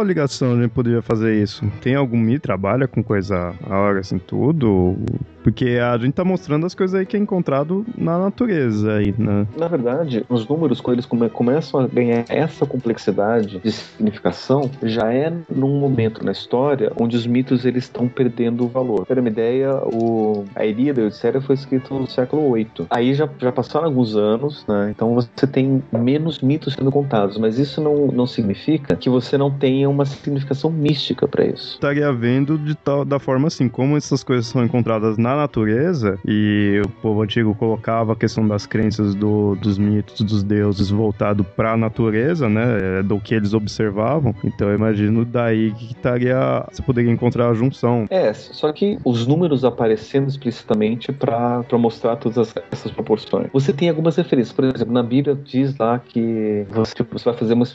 qual ligação a gente poderia fazer isso? Tem algum me trabalha com coisa a hora assim tudo? Porque a gente tá mostrando as coisas aí que é encontrado na natureza aí, né? Na verdade, os números, quando eles come começam a ganhar essa complexidade de significação, já é num momento na história onde os mitos eles estão perdendo o valor. Para uma ideia, o... a Ilíada e a Odisseia foi escrito no século VIII. Aí já, já passaram alguns anos, né? Então você tem menos mitos sendo contados, mas isso não, não significa que você não tenha uma significação mística para isso. Estaria vendo de tal, da forma assim, como essas coisas são encontradas na natureza, e o povo antigo colocava a questão das crenças do, dos mitos, dos deuses voltado para a natureza, né? É, do que eles observavam. Então eu imagino daí que estaria. Você poderia encontrar a junção. É, só que os números aparecendo explicitamente para mostrar todas as, essas proporções. Você tem algumas referências, por exemplo, na Bíblia diz lá que você, tipo, você vai fazer uma,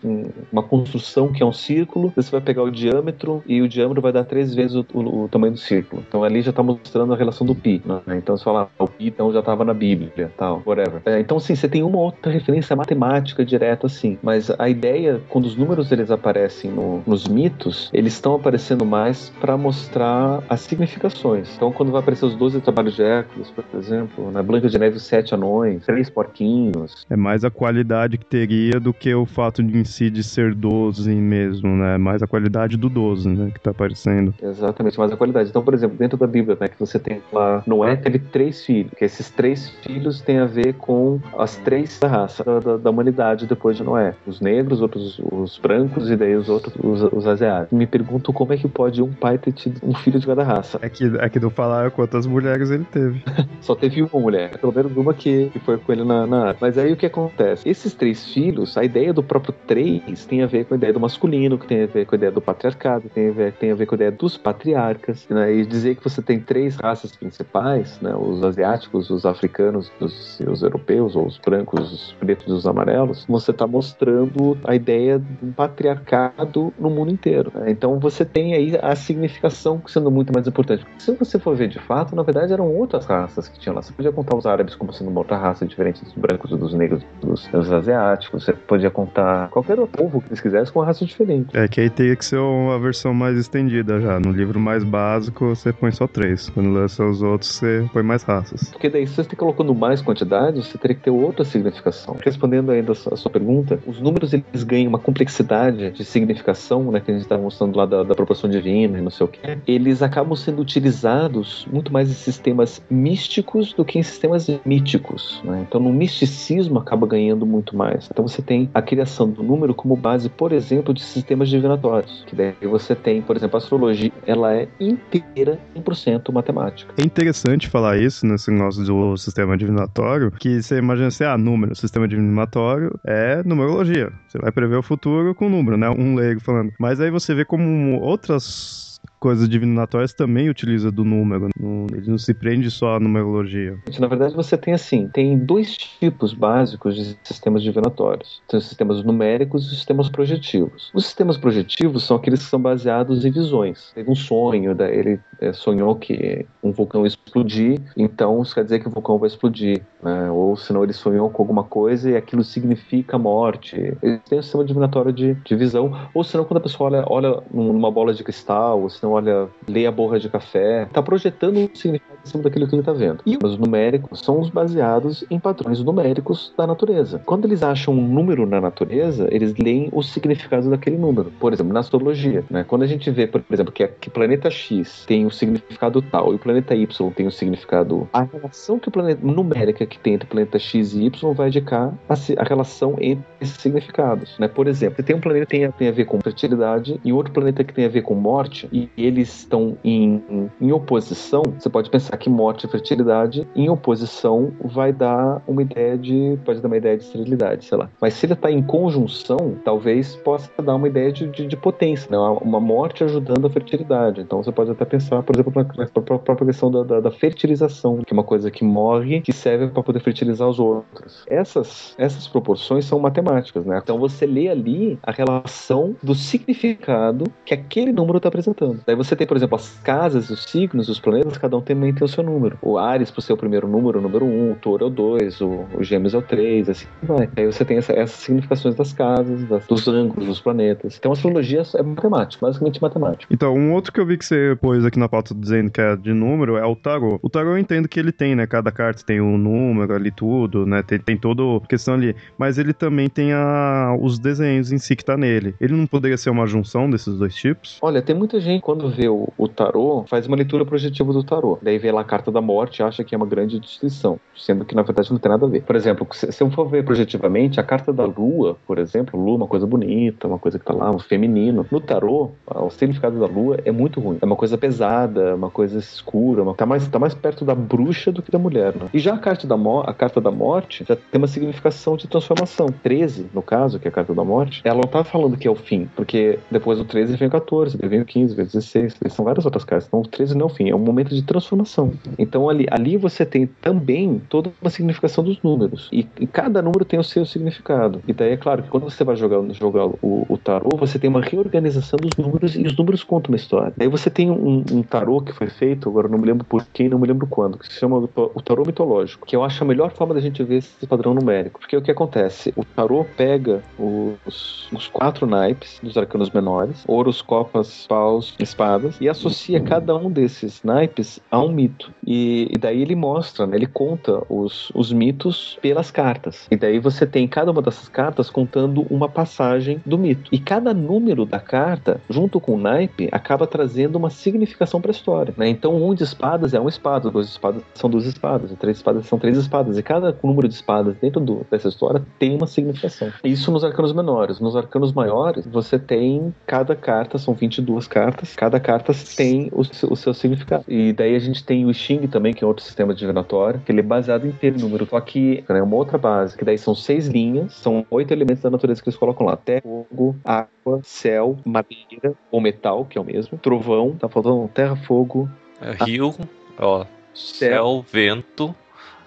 uma construção que é um círculo, você vai pegar o diâmetro e o diâmetro vai dar três vezes o, o, o tamanho do círculo. Então ali já está mostrando a relação do pi. Né? Então você fala, ah, o pi então já estava na Bíblia, tal, whatever. É, então, sim, você tem uma outra referência matemática direta, assim. Mas a ideia, quando os números eles aparecem no, nos mitos, eles estão aparecendo mais para mostrar as significações. Então, quando vai aparecer os 12 trabalhos de Hércules, por exemplo, na Blanca de Neve, os sete anões, três porquinhos. É mais a qualidade que teria do que o fato de, em si de ser 12 mesmo, né? Mais a qualidade do 12, né? Que tá aparecendo. Exatamente, mais a qualidade. Então, por exemplo, dentro da Bíblia, né, que você tem Noé teve três filhos, que esses três filhos têm a ver com as três raças da, da, humanidade depois de Noé. Os negros, outros os brancos e daí os outros, os, os asiáticos. Me pergunto como é que pode um pai ter tido um filho de cada raça. É que, é que não falar quantas mulheres ele teve. <laughs> Só teve uma mulher, pelo menos uma que, que foi com ele na, na Mas aí o que acontece? Esses três filhos, a ideia do próprio três tem a ver com a ideia do masculino, que tem a ver com a ideia do patriarcado, tem a ver, tem a ver com a ideia dos patriarcas, né? E dizer que você tem três raças principais, né, os asiáticos, os africanos, os, os europeus, ou os brancos, os pretos e os amarelos, você está mostrando a ideia de um patriarcado no mundo inteiro. Né? Então você tem aí a significação sendo muito mais importante. Se você for ver de fato, na verdade eram outras raças que tinham lá. Você podia contar os árabes como sendo uma outra raça diferente dos brancos, dos negros, dos, dos asiáticos. Você podia contar qualquer outro povo que eles quisessem com uma raça diferente. É que aí teria que ser uma versão mais estendida já. No livro mais básico você põe só três. Quando lança os nos outros você põe mais raças. Porque daí, se você está colocando mais quantidade, você teria que ter outra significação. Respondendo ainda a sua pergunta, os números eles ganham uma complexidade de significação, né, que a gente estava mostrando lá da, da proporção divina e não sei o que. Eles acabam sendo utilizados muito mais em sistemas místicos do que em sistemas míticos. Né? Então, no misticismo acaba ganhando muito mais. Então, você tem a criação do número como base, por exemplo, de sistemas divinatórios. Que daí você tem, por exemplo, a astrologia, ela é inteira 100% matemática. Interessante falar isso nesse negócio do sistema divinatório, que você imagina assim, ah, número, sistema divinatório é numerologia. Você vai prever o futuro com número, né? Um leigo falando. Mas aí você vê como outras coisas divinatórias também utiliza do número. Ele não se prende só à numerologia. Na verdade, você tem assim, tem dois tipos básicos de sistemas divinatórios. Tem os sistemas numéricos e os sistemas projetivos. Os sistemas projetivos são aqueles que são baseados em visões. Teve um sonho, ele é, sonhou que um vulcão ia explodir, então isso quer dizer que o vulcão vai explodir. Né? Ou senão ele sonhou com alguma coisa e aquilo significa morte. Ele tem um sistema divinatório de, de visão. Ou senão quando a pessoa olha, olha numa bola de cristal, ou senão olha, lê a borra de café, está projetando um significado em cima daquilo que ele está vendo. E os numéricos são os baseados em padrões numéricos da natureza. Quando eles acham um número na natureza, eles leem o significado daquele número. Por exemplo, na astrologia, né? quando a gente vê, por exemplo, que, que planeta X tem um significado tal e o planeta Y tem um significado, a relação que o planeta numérica que tem entre o planeta X e Y vai indicar a, a relação entre esses significados. Né? Por exemplo, tem um planeta que tem a, tem a ver com fertilidade e outro planeta que tem a ver com morte e eles estão em, em oposição, você pode pensar que morte e fertilidade em oposição vai dar uma ideia de. pode dar uma ideia de esterilidade, sei lá. Mas se ele está em conjunção, talvez possa dar uma ideia de, de, de potência, né? uma morte ajudando a fertilidade. Então você pode até pensar, por exemplo, na própria questão da, da, da, fertilização, que é uma coisa que morre, que serve para poder fertilizar os outros. Essas, essas proporções são matemáticas, né? Então você lê ali a relação do significado que aquele número está apresentando. Daí você tem, por exemplo, as casas, os signos, os planetas, cada um também tem o seu número. O Ares, por ser o primeiro número, o número 1, um, o Touro é o 2, o, o Gêmeos é o 3, assim vai. Aí você tem essa, essas significações das casas, das, dos ângulos, dos planetas. Então a astrologia é matemática, basicamente matemática. Então, um outro que eu vi que você pôs aqui na pauta dizendo que é de número é o tarô. O tarô eu entendo que ele tem, né? Cada carta tem um número ali, tudo, né? Tem, tem toda a questão ali. Mas ele também tem a, os desenhos em si que tá nele. Ele não poderia ser uma junção desses dois tipos? Olha, tem muita gente quando vê o, o tarô, faz uma leitura projetiva do tarô. Daí vê lá a carta da morte e acha que é uma grande destruição, sendo que na verdade não tem nada a ver. Por exemplo, se, se eu for ver projetivamente, a carta da lua, por exemplo, lua, uma coisa bonita, uma coisa que tá lá, um feminino. No tarô, o significado da lua é muito ruim. É uma coisa pesada, uma coisa escura, uma, tá, mais, tá mais perto da bruxa do que da mulher. Né? E já a carta, da a carta da morte já tem uma significação de transformação. 13, no caso, que é a carta da morte, ela não tá falando que é o fim, porque depois do 13 vem o 14, vem o 15, vem o 16, são várias outras cartas. Então o 13 não é o fim, é um momento de transformação. Então ali, ali você tem também toda uma significação dos números. E, e cada número tem o seu significado. E daí é claro que quando você vai jogar, jogar o, o tarô, você tem uma reorganização dos números e os números contam uma história. Daí você tem um, um tarô que foi feito, agora não me lembro por quem, não me lembro quando, que se chama o tarô mitológico, que eu acho a melhor forma da gente ver esse padrão numérico. Porque o que acontece? O tarô pega os, os quatro naipes dos arcanos menores, ouros, copas, paus, espadas, e associa cada um desses naipes a um mito. E, e daí ele mostra, né, ele conta os, os mitos pelas cartas. E daí você tem cada uma dessas cartas contando uma passagem do mito. E cada número da carta, junto com o naipe, acaba trazendo uma significação para a história. Né? Então, um de espadas é uma espada, duas espadas são duas espadas, três espadas são três espadas. E cada número de espadas dentro do, dessa história tem uma significação. Isso nos arcanos menores. Nos arcanos maiores, você tem cada carta, são 22 cartas, cada carta tem o, o seu significado. E daí a gente tem o Xing também, que é outro sistema divinatório, que ele é baseado em ter número, só que é uma outra base, que daí são seis linhas, são oito elementos da natureza que eles colocam lá: terra, fogo, água, céu, madeira ou metal, que é o mesmo, trovão, tá faltando terra, fogo, é, rio, ó, céu, vento,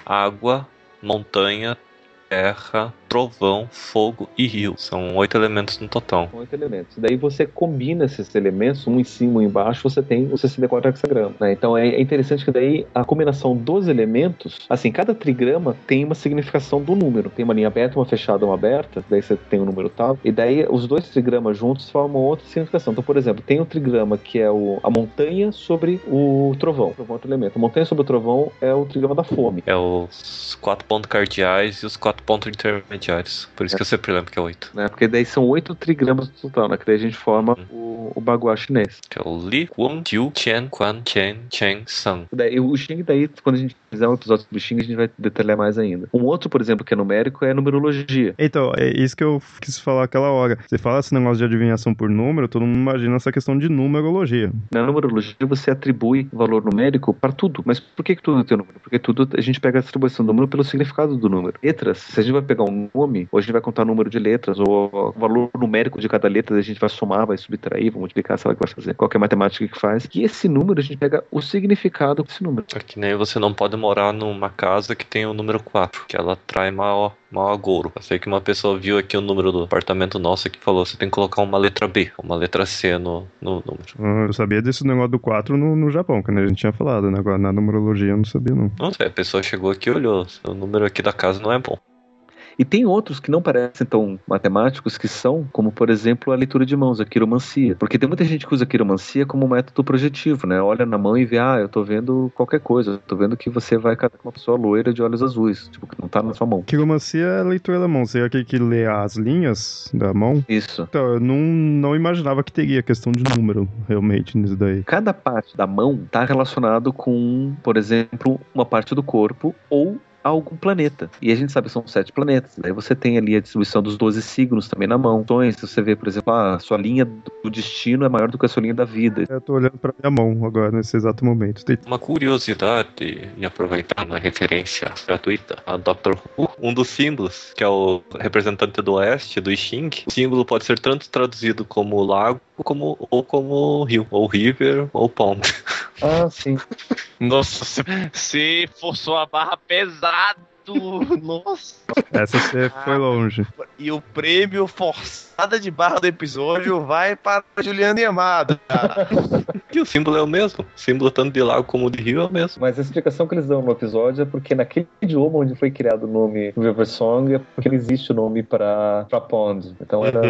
água, montanha, terra, trovão, fogo e rio. São oito elementos no total. Oito elementos. Daí você combina esses elementos, um em cima, um embaixo, você tem o 64 hexagrama. Né? Então é, é interessante que daí a combinação dos elementos, assim, cada trigrama tem uma significação do número. Tem uma linha aberta, uma fechada, uma aberta, daí você tem o um número tal. E daí os dois trigramas juntos formam outra significação. Então, por exemplo, tem um trigrama que é o, a montanha sobre o trovão. O trovão é outro elemento. A montanha sobre o trovão é o trigrama da fome. É os quatro pontos cardeais e os quatro pontos intermediários. Por isso é. que eu sempre lembro que é oito. Né? Porque daí são oito trigramas no total, né? Que daí a gente forma hum. o, o bagua chinês. Que é o Li, Guang, Jiu, Qian, Quan, Chen, Cheng, Sang. Daí, o Xing daí, quando a gente fizer um episódio sobre Xing, a gente vai detalhar mais ainda. Um outro, por exemplo, que é numérico é numerologia. Então, é isso que eu quis falar aquela hora. Você fala esse negócio de adivinhação por número, todo mundo imagina essa questão de numerologia. Na numerologia, você atribui valor numérico para tudo. Mas por que, que tudo tem número? Porque tudo a gente pega a atribuição do número pelo significado do número. Letras, se a gente vai pegar um nome, ou a gente vai contar o número de letras, ou o valor numérico de cada letra, a gente vai somar, vai subtrair, vai multiplicar, sei lá o que vai fazer. Qualquer matemática que faz. E esse número, a gente pega o significado desse número. É que nem você não pode morar numa casa que tem o número 4, que ela atrai maior, maior agouro. Eu sei que uma pessoa viu aqui o número do apartamento nosso que falou: você tem que colocar uma letra B, uma letra C no, no número. Ah, eu sabia desse negócio do 4 no, no Japão, que a gente tinha falado, né? Agora na numerologia eu não sabia, não. Não sei, a pessoa chegou aqui e olhou: o número aqui da casa não é bom. E tem outros que não parecem tão matemáticos que são, como por exemplo a leitura de mãos, a quiromancia. Porque tem muita gente que usa a quiromancia como método projetivo, né? Olha na mão e vê, ah, eu tô vendo qualquer coisa, eu tô vendo que você vai com uma pessoa loira de olhos azuis, tipo, que não tá na sua mão. Quiromancia é a leitura da mão, você é aquele que lê as linhas da mão? Isso. Então, eu não, não imaginava que teria questão de número, realmente, nisso daí. Cada parte da mão tá relacionado com, por exemplo, uma parte do corpo ou algum planeta. E a gente sabe que são sete planetas. Daí você tem ali a distribuição dos 12 signos também na mão. Então, se você vê, por exemplo, ah, a sua linha do destino é maior do que a sua linha da vida. Eu tô olhando pra minha mão agora, nesse exato momento. Tem... Uma curiosidade, e aproveitar uma referência gratuita a Dr. Who, um dos símbolos, que é o representante do oeste, do Xing, o símbolo pode ser tanto traduzido como lago, como, ou como rio, ou river, ou pond. <laughs> Ah, sim. Nossa, você forçou a barra pesado. Nossa. Essa você foi longe. E o prêmio forçada de barra do episódio vai para Juliana Yamada. E o símbolo é o mesmo. O símbolo tanto de lago como de rio é o mesmo. Mas a explicação que eles dão no episódio é porque naquele idioma onde foi criado o nome River Song é porque não existe o nome para Pond. Então era,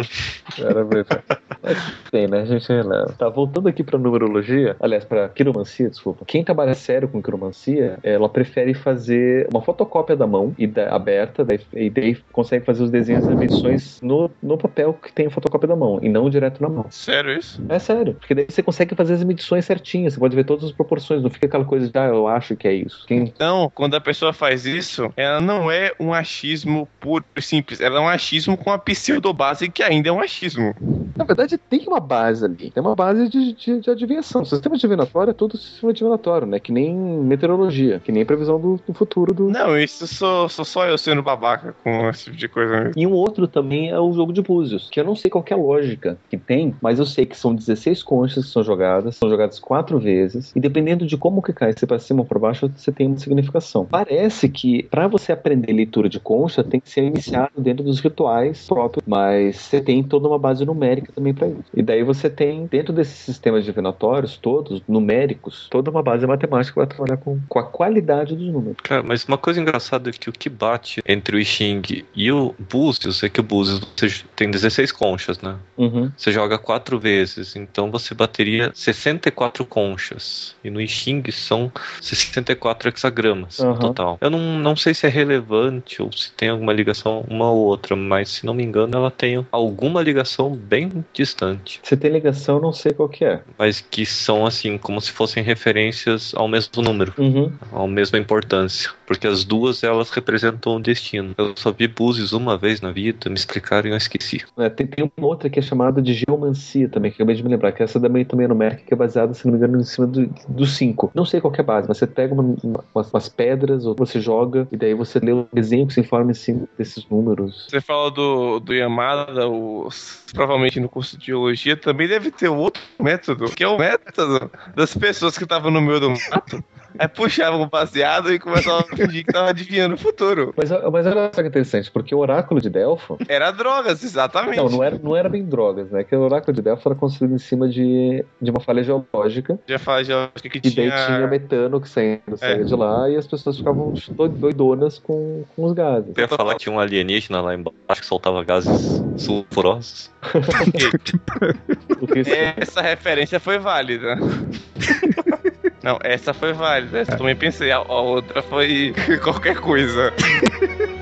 era River. Mas bem, né? A gente releva. Tá, voltando aqui pra numerologia, aliás, pra quiromancia, desculpa. Quem trabalha sério com quiromancia, ela prefere fazer uma fotocópia da mão e da, aberta, daí, e daí consegue fazer os desenhos e medições no, no papel que tem a fotocópia da mão, e não direto na mão. Sério isso? É sério. Porque daí você consegue fazer as medições certinhas, você pode ver todas as proporções, não fica aquela coisa de, ah, eu acho que é isso. Quem... Então, quando a pessoa faz isso, ela não é um achismo puro e simples, ela é um achismo com a pseudobase que ainda é um achismo. Na verdade, tem uma base ali, tem uma base de, de, de adivinhação. O sistema divinatório é todo sistema divinatório, né? Que nem meteorologia, que nem previsão do, do futuro do. Não, isso sou, sou só eu sendo babaca com esse tipo de coisa mesmo. E um outro também é o jogo de búzios, que eu não sei qual é a lógica que tem, mas eu sei que são 16 conchas que são jogadas, são jogadas quatro vezes, e dependendo de como que cai, se para cima ou para baixo, você tem uma significação. Parece que para você aprender leitura de concha, tem que ser iniciado dentro dos rituais próprios, mas você tem toda uma base numérica também para isso. E daí você tem, dentro desses sistemas divinatórios todos, numéricos, toda uma base matemática vai trabalhar com, com a qualidade dos números. Cara, mas uma coisa engraçada é que o que bate entre o Xing e o Búzios é que o Búzios você tem 16 conchas, né? Uhum. Você joga quatro vezes, então você bateria 64 conchas. E no Xing são 64 hexagramas uhum. no total. Eu não, não sei se é relevante ou se tem alguma ligação uma ou outra, mas se não me engano ela tem alguma ligação bem distante. Se tem ligação, não sei qual que é. Mas que são assim, como se fossem referências ao mesmo número, uhum. à mesma importância. Porque as duas elas representam o destino. Eu só vi Búzios uma vez na vida, me explicaram e eu esqueci. É, tem, tem uma outra que é chamada de geomancia também, que eu acabei de me lembrar, que essa também, também é numérica, que é baseada, se não me engano, em cima do 5. Não sei qual é a base, mas você pega uma, uma, umas, umas, pedras, ou você joga, e daí você lê o desenho que se informa em cima desses números. Você fala do, do Yamada, o, provavelmente no curso de geologia, também deve ter outro método, que é o método das pessoas que estavam no meio do mato Aí puxava um baseado e começava a fingir que tava adivinhando o futuro. Mas, mas olha só que interessante, porque o oráculo de Delfo. Era drogas, exatamente. Não, não era, não era bem drogas, né? Que o oráculo de Delfo era construído em cima de, de uma falha geológica. Já fala geológica que E daí tinha. tinha metano que saía, saía É. de lá e as pessoas ficavam doidonas com, com os gases. Eu ia falar que tinha um alienígena lá embaixo que soltava gases sulfurosos. O <laughs> <laughs> Essa referência foi válida. <laughs> Não, essa foi válida. Essa eu também pensei. A, a outra foi <laughs> qualquer coisa. <laughs>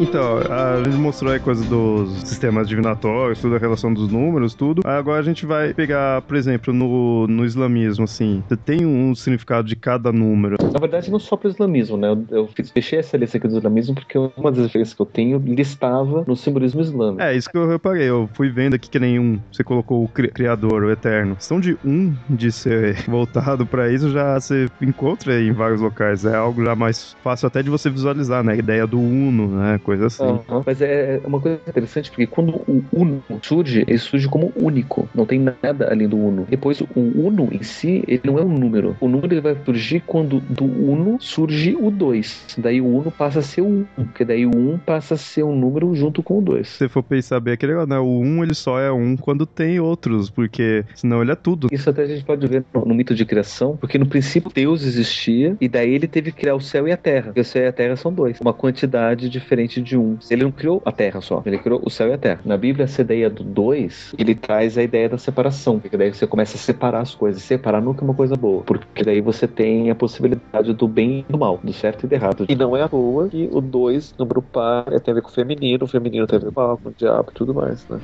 Então, a gente mostrou aí coisa dos sistemas divinatórios, toda a relação dos números, tudo. Agora a gente vai pegar, por exemplo, no, no islamismo, assim, você tem um significado de cada número. Na verdade, não só para o islamismo, né? Eu, eu fiz- fechei essa lista aqui do islamismo porque uma das referências que eu tenho listava no simbolismo islâmico. É, isso que eu reparei. Eu fui vendo aqui que nenhum. Você colocou o cri- Criador, o Eterno. Questão de um de ser <laughs> voltado pra isso já você encontra em vários locais. É algo já mais fácil até de você visualizar, né? A ideia do Uno, né? Coisa assim. Aham. Mas é uma coisa interessante porque quando o Uno surge, ele surge como único. Não tem nada além do Uno. Depois, o Uno em si, ele não é um número. O número ele vai surgir quando do Uno surge o 2. Daí o Uno passa a ser o 1. Porque daí o 1 passa a ser um número junto com o 2. Se você for pensar bem, aquele negócio, né? O um ele só é um quando tem outros, porque senão ele é tudo. Isso até a gente pode ver no, no mito de criação, porque no princípio Deus existia e daí ele teve que criar o céu e a terra. Porque o céu e a terra são dois, uma quantidade diferente de um. Ele não criou a terra só, ele criou o céu e a terra. Na Bíblia, essa ideia do dois, ele traz a ideia da separação, porque daí você começa a separar as coisas. Separar nunca é uma coisa boa, porque daí você tem a possibilidade do bem e do mal, do certo e do errado. E não é à toa que o dois, número par, tem a ver com o feminino, o feminino tem a ver com o diabo e tudo mais, né?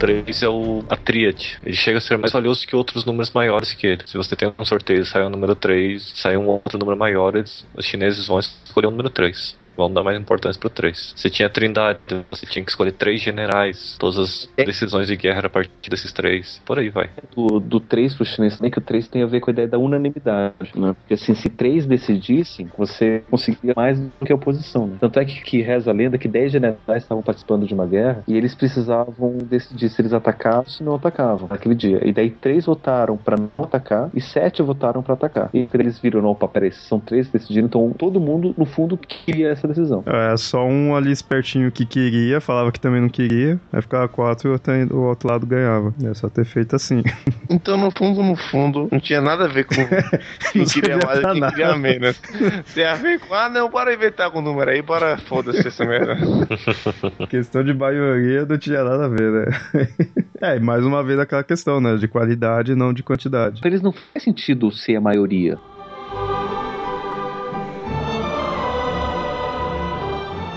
3 é o, a tríade. Ele chega a ser mais valioso que outros números maiores que ele. Se você tem um sorteio, sai o número 3, sai um outro número maior, eles- os chineses vão escolher o número 3. Vão dar mais importância pro 3. Você tinha trindade, você tinha que escolher três generais. Todas as É. decisões de guerra a partir desses três. Por aí vai. do, do 3 pro chinês também, que o 3 tem a ver com a ideia da unanimidade, né? Porque assim, se três decidissem, você conseguia mais do que a oposição, né? Tanto é que, que reza a lenda que 10 generais estavam participando de uma guerra e eles precisavam decidir se eles atacavam ou se não atacavam naquele dia. E daí três votaram pra não atacar e sete votaram pra atacar. E eles viram, não, opa, peraí, são três que decidiram, então todo mundo, no fundo, queria essa decisão. É só um ali espertinho que queria, falava que também não queria, aí ficava quatro e o outro, o outro lado ganhava. É só ter feito assim. <laughs> Então, no fundo, no fundo, não tinha nada a ver com <laughs> quem Não queria mais e quem queria menos. Tem a ver com, ah, não, bora inventar com o número aí, bora, foda-se essa merda. <laughs> questão de maioria não tinha nada a ver, né? é, e mais uma vez aquela questão, né? De qualidade e não de quantidade. Pra eles não faz sentido ser a maioria.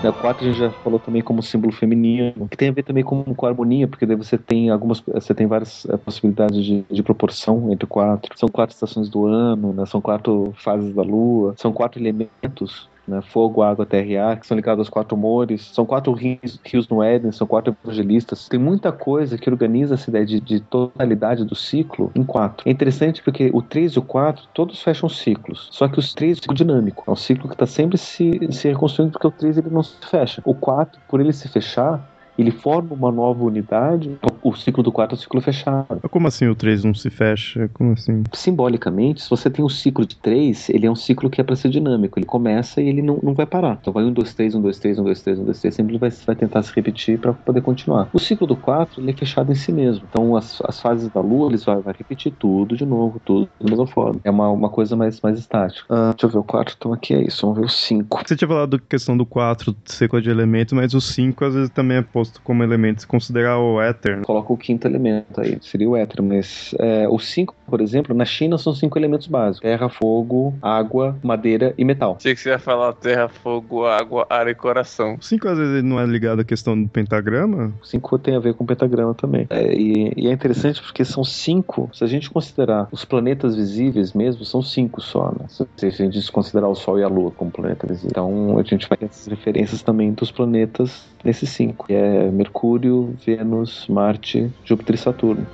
Né, O 4 a gente já falou também como símbolo feminino, que tem a ver também com, com harmonia, porque daí você tem algumas, você tem várias eh, possibilidades de, de proporção entre o 4. São quatro estações do ano, né, são quatro fases da lua, são quatro elementos. Né, fogo, água, terra e ar, que são ligados aos quatro humores. São quatro rios, rios no Éden, são quatro evangelistas. Tem muita coisa que organiza essa ideia de, de totalidade do ciclo em quatro. É interessante porque o 3 e o 4, todos fecham ciclos. Só que os 3 é um ciclo dinâmico. É um ciclo que está sempre se, se reconstruindo porque o 3 ele não se fecha. O 4, por ele se fechar, ele forma uma nova unidade. O ciclo do 4 é o ciclo fechado. Como assim o 3 não se fecha? Como assim? Simbolicamente, se você tem um ciclo de 3, ele é um ciclo que é para ser dinâmico. Ele começa e ele não, não vai parar. Então vai 1, 2, 3, 1, 2, 3, 1, 2, 3, 1, 2, 3. Sempre vai, vai tentar se repetir para poder continuar. O ciclo do 4, ele é fechado em si mesmo. Então as, as fases da Lua, eles vai, vai repetir tudo de novo, tudo da mesma forma. É uma, uma coisa mais, mais estática. Ah, deixa eu ver o 4, então aqui é isso. Vamos ver o 5. Você tinha falado da questão do 4 ser de elementos, mas o 5 às vezes também é proposto como elemento, se considerar o éter. Coloca o quinto elemento aí, seria o éter, mas é, os cinco, por exemplo, na China são cinco elementos básicos: terra, fogo, água, madeira e metal. Achei que você ia falar terra, fogo, água, ar e coração. O cinco às vezes ele não é ligado à questão do pentagrama. O cinco tem a ver com pentagrama também. É, e, e é interessante porque são cinco, se a gente considerar os planetas visíveis mesmo, são cinco só, né? Se a gente considerar o Sol e a Lua como planeta visível. Então a gente vai ter essas referências também dos planetas nesses cinco. Que é Mercúrio, Vênus, Marte, Júpiter e Saturno.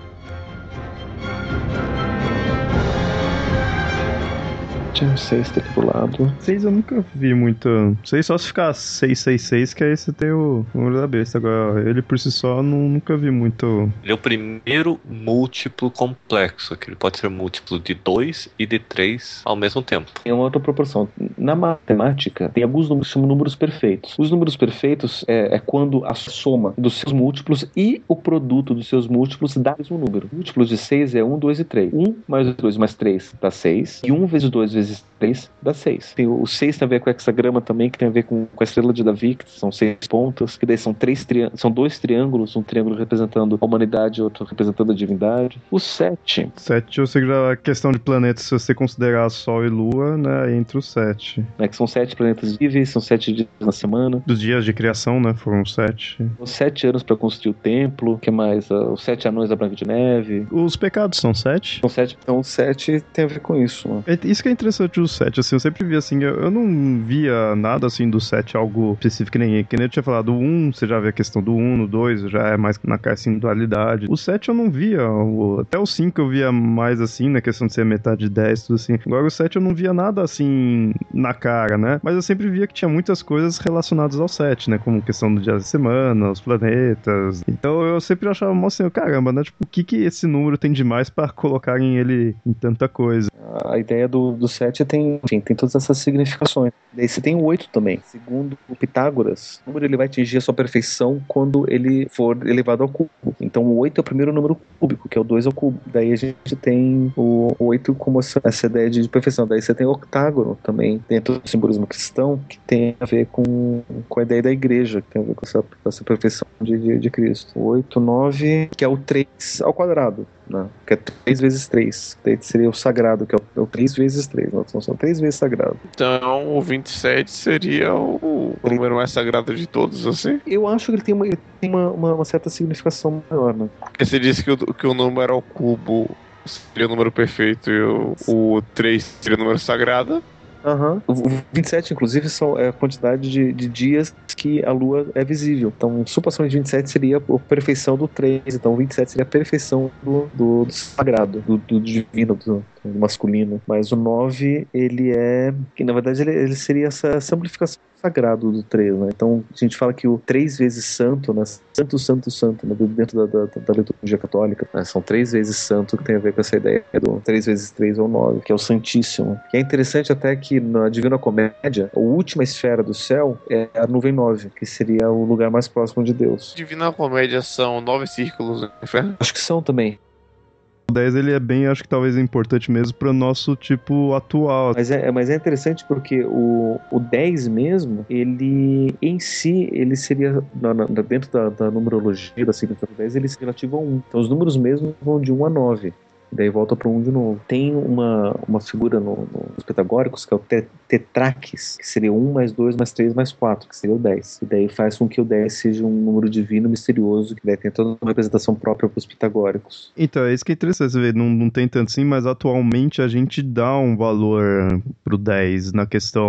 Tinha seis tá aqui do lado. Seis eu nunca vi muito. Seis só se ficar 666, que aí você tem o número da besta. Agora, ele por si só, não, nunca vi muito. Ele é o primeiro múltiplo complexo, que ele pode ser múltiplo de 2 e de 3 ao mesmo tempo. Tem uma outra proporção. Na matemática, tem alguns números que chamam números perfeitos. Os números perfeitos é, é quando a soma dos seus múltiplos e o produto dos seus múltiplos dá o mesmo número. Múltiplos de 6 é 1, 2 e 3. 1 mais 2 mais 3 dá 6. E 1 vezes 2 vezes 3 dá 6. Tem o 6 tem a ver com o hexagrama também, que tem a ver com, com a estrela de Davi, que são seis pontas, que daí são três são dois triângulos, um triângulo representando a humanidade, outro representando a divindade. O 7. 7, ou seja, a questão de planetas, se você considerar Sol e Lua, né, entre os 7. É que são sete planetas vivos, são sete dias na semana. Dos dias de criação, né, foram sete. Os sete anos para construir o templo, que mais? Uh, os sete anões da Branca de Neve. Os pecados são sete? São sete, então sete tem a ver com isso. Né? É, isso que é interessante os 7, assim, eu sempre via assim, eu, eu, não via nada assim do 7 algo específico, que nem, que nem eu tinha falado, o 1, você já vê a questão do 1, no 2, já é mais na assim, dualidade. O 7 eu não via, o, até o 5 eu via mais assim, na questão de ser metade de 10, tudo assim. Agora o 7 eu não via nada assim na cara, né? Mas eu sempre via que tinha muitas coisas relacionadas ao 7, né? Como questão do dia da semana, os planetas. Então eu sempre achava, assim, caramba, né? Tipo, o que que esse número tem demais para colocarem ele em tanta coisa? A ideia do, do 7 tem, enfim, tem todas essas significações. Daí você tem o 8 também. Segundo o Pitágoras, o número ele vai atingir a sua perfeição quando ele for elevado ao cubo. Então o 8 é o primeiro número cúbico, que é o 2 ao cubo. Daí a gente tem o 8 como essa, essa ideia de perfeição. Daí você tem o octágono também, dentro do simbolismo cristão, que tem a ver com, com a ideia da igreja, que tem a ver com essa, essa perfeição de, de, de Cristo. O 8, 9, que é o 3 ao quadrado. Né? Que é 3 vezes 3. Daí seria o sagrado, que é o, 3 vezes 3. Né? Então são 3 vezes sagrado. Então o 27 seria o, o número mais sagrado de todos, assim? Eu acho que ele tem uma, ele tem uma, uma, uma certa significação maior, né? Porque você disse que o, que o número ao cubo seria o número perfeito e o, o 3 seria o número sagrado. Uhum. O 27, inclusive, são é a quantidade de, de, dias que a Lua é visível. Então, supostamente 27 seria a perfeição do 3. Então, 27 seria a perfeição do, do, do sagrado, do, do divino, do, masculino. Mas o 9, ele é. Que na verdade ele, ele seria essa simplificação sagrado do 3, né? Então a gente fala que o três vezes santo, né? Santo, santo, santo, né? dentro da, da, da liturgia católica, né? são três vezes santo que tem a ver com essa ideia do três vezes três ou nove, que é o Santíssimo. E é interessante até que na Divina Comédia, a última esfera do céu é a nuvem 9, que seria o lugar mais próximo de Deus. Divina Comédia são nove círculos no inferno? Acho que são também. O 10 ele é bem, acho que talvez importante mesmo para o nosso tipo atual. Mas é, mas é interessante porque o, o 10 mesmo, ele em si, ele seria, na, na, dentro da, da numerologia da significação 10, ele seria relativo a 1. Então os números mesmos vão de 1 a 9 e daí volta para um de novo. Tem uma, uma figura no, no, nos pitagóricos que é o tetraques, que seria 1 mais 2 mais 3 mais 4, que seria o 10. E daí faz com que o 10 seja um número divino misterioso, que daí tem toda uma representação própria para os pitagóricos. Então, é isso que é interessante, você vê, não, não tem tanto assim, mas atualmente a gente dá um valor pro 10 na questão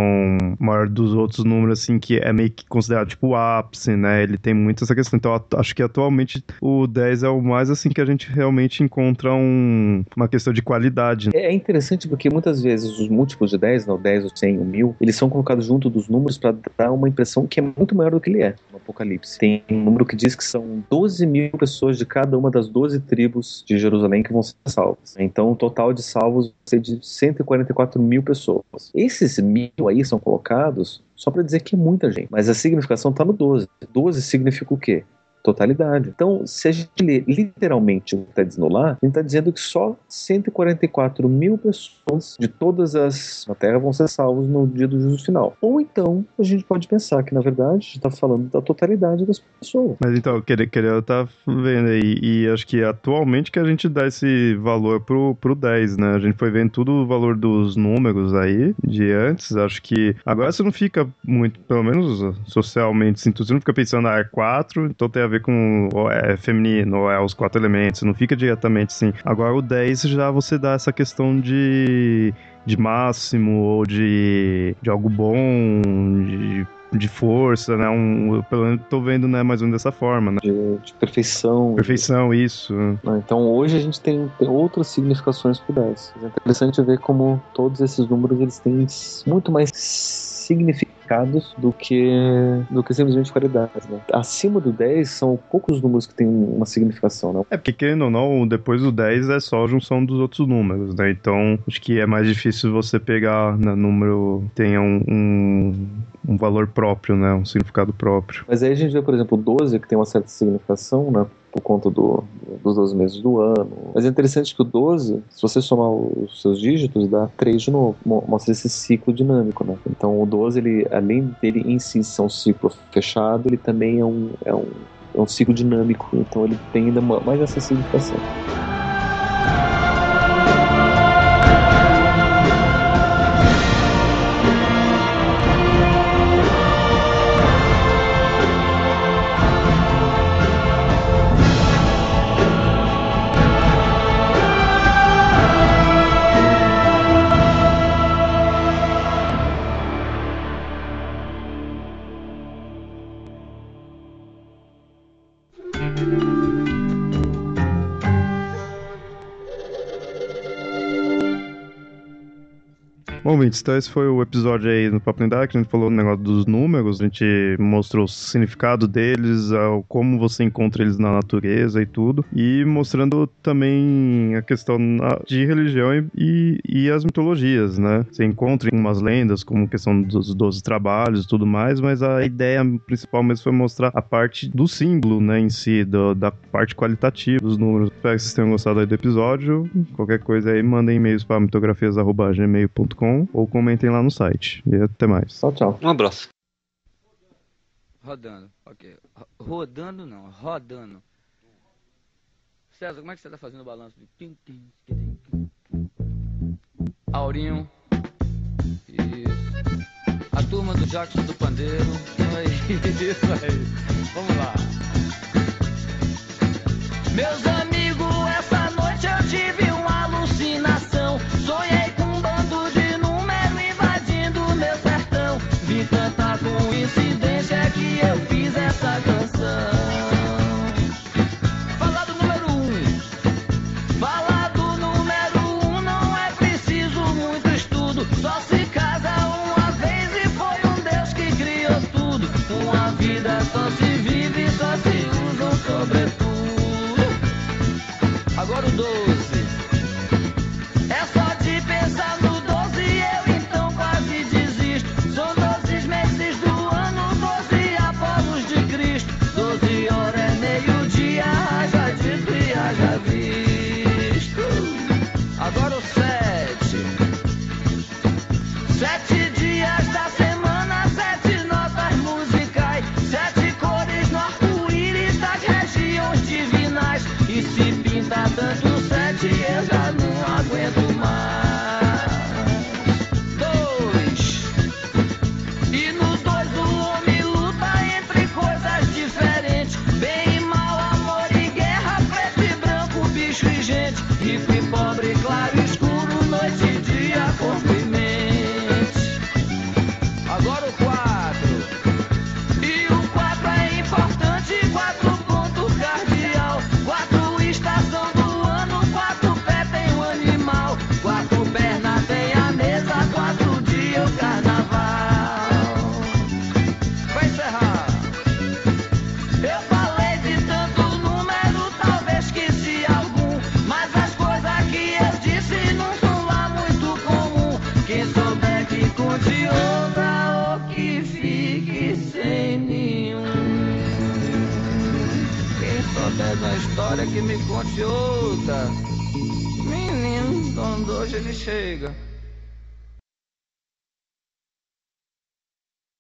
maior dos outros números, assim, que é meio que considerado tipo o ápice, né? Ele tem muito essa questão. Então, acho que atualmente o 10 é o mais assim que a gente realmente encontra um uma questão de qualidade. É interessante porque muitas vezes os múltiplos de 10, não, 10, ou 100, ou 1000, eles são colocados junto dos números para dar uma impressão que é muito maior do que ele é no Apocalipse. Tem um número que diz que são 12 mil pessoas de cada uma das 12 tribos de Jerusalém que vão ser salvas. Então o total de salvos vai ser de 144 mil pessoas. Esses mil aí são colocados só para dizer que é muita gente. Mas a significação está no 12. 12 significa o quê? Totalidade. Então, se a gente lê literalmente o que está dizendo lá, gente está dizendo que só 144 mil pessoas de todas as na Terra vão ser salvos no dia do juízo final. Ou então, a gente pode pensar que, na verdade, está falando da totalidade das pessoas. Mas então, querer, querer tá vendo aí, e acho que atualmente que a gente dá esse valor pro, pro 10, né? A gente foi vendo tudo o valor dos números aí, de antes, acho que agora você não fica muito, pelo menos socialmente, assim, você não fica pensando, ah, é 4, então tem a ver com é feminino, ou é os quatro elementos, não fica diretamente assim. Agora o 10 já você dá essa questão de, de máximo, ou de, de algo bom, de de força, né? Um, eu, pelo menos tô vendo, né, mais ou menos dessa forma, né? De, de perfeição. Perfeição, de... isso. Então hoje a gente tem, tem outras significações pro 10. É interessante ver como todos esses números eles têm muito mais do que do que simplesmente qualidades, né? Acima do 10 são poucos números que têm uma significação, né? É porque querendo ou não, depois do 10 é só a junção dos outros números, né? Então, acho que é mais difícil você pegar né, número tenha um, um, um valor próprio, né? Um significado próprio. Mas aí a gente vê, por exemplo, o 12 que tem uma certa significação, né? Por conta do, dos 12 meses do ano. Mas é interessante que o 12, se você somar os seus dígitos, dá 3 de novo. Mostra esse ciclo dinâmico, né? Então o 12, ele, além dele em si ser um ciclo fechado, ele também é um, é um, é um ciclo dinâmico. Então ele tem ainda mais essa significação. Ouvintes, então esse foi o episódio aí no Papo Lendário, que a gente falou no negócio dos números, a gente mostrou o significado deles, como você encontra eles na natureza e tudo, e mostrando também a questão de religião e, e as mitologias, né? Você encontra umas lendas, como questão dos 12 trabalhos e tudo mais, mas a ideia principal mesmo foi mostrar a parte do símbolo, né, em si, do, da parte qualitativa dos números. Espero que vocês tenham gostado aí do episódio. Qualquer coisa aí, mandem e-mails para mitografias.gmail.com ou comentem lá no site. E até mais. Tchau, tchau. Um abraço. Rodando, ok. Rodando não, rodando. César, como é que você tá fazendo o balanço? Aurinho. Isso. A turma do Jackson do Pandeiro. <laughs> Isso aí. Vamos lá. Meus amigos, essa noite eu tive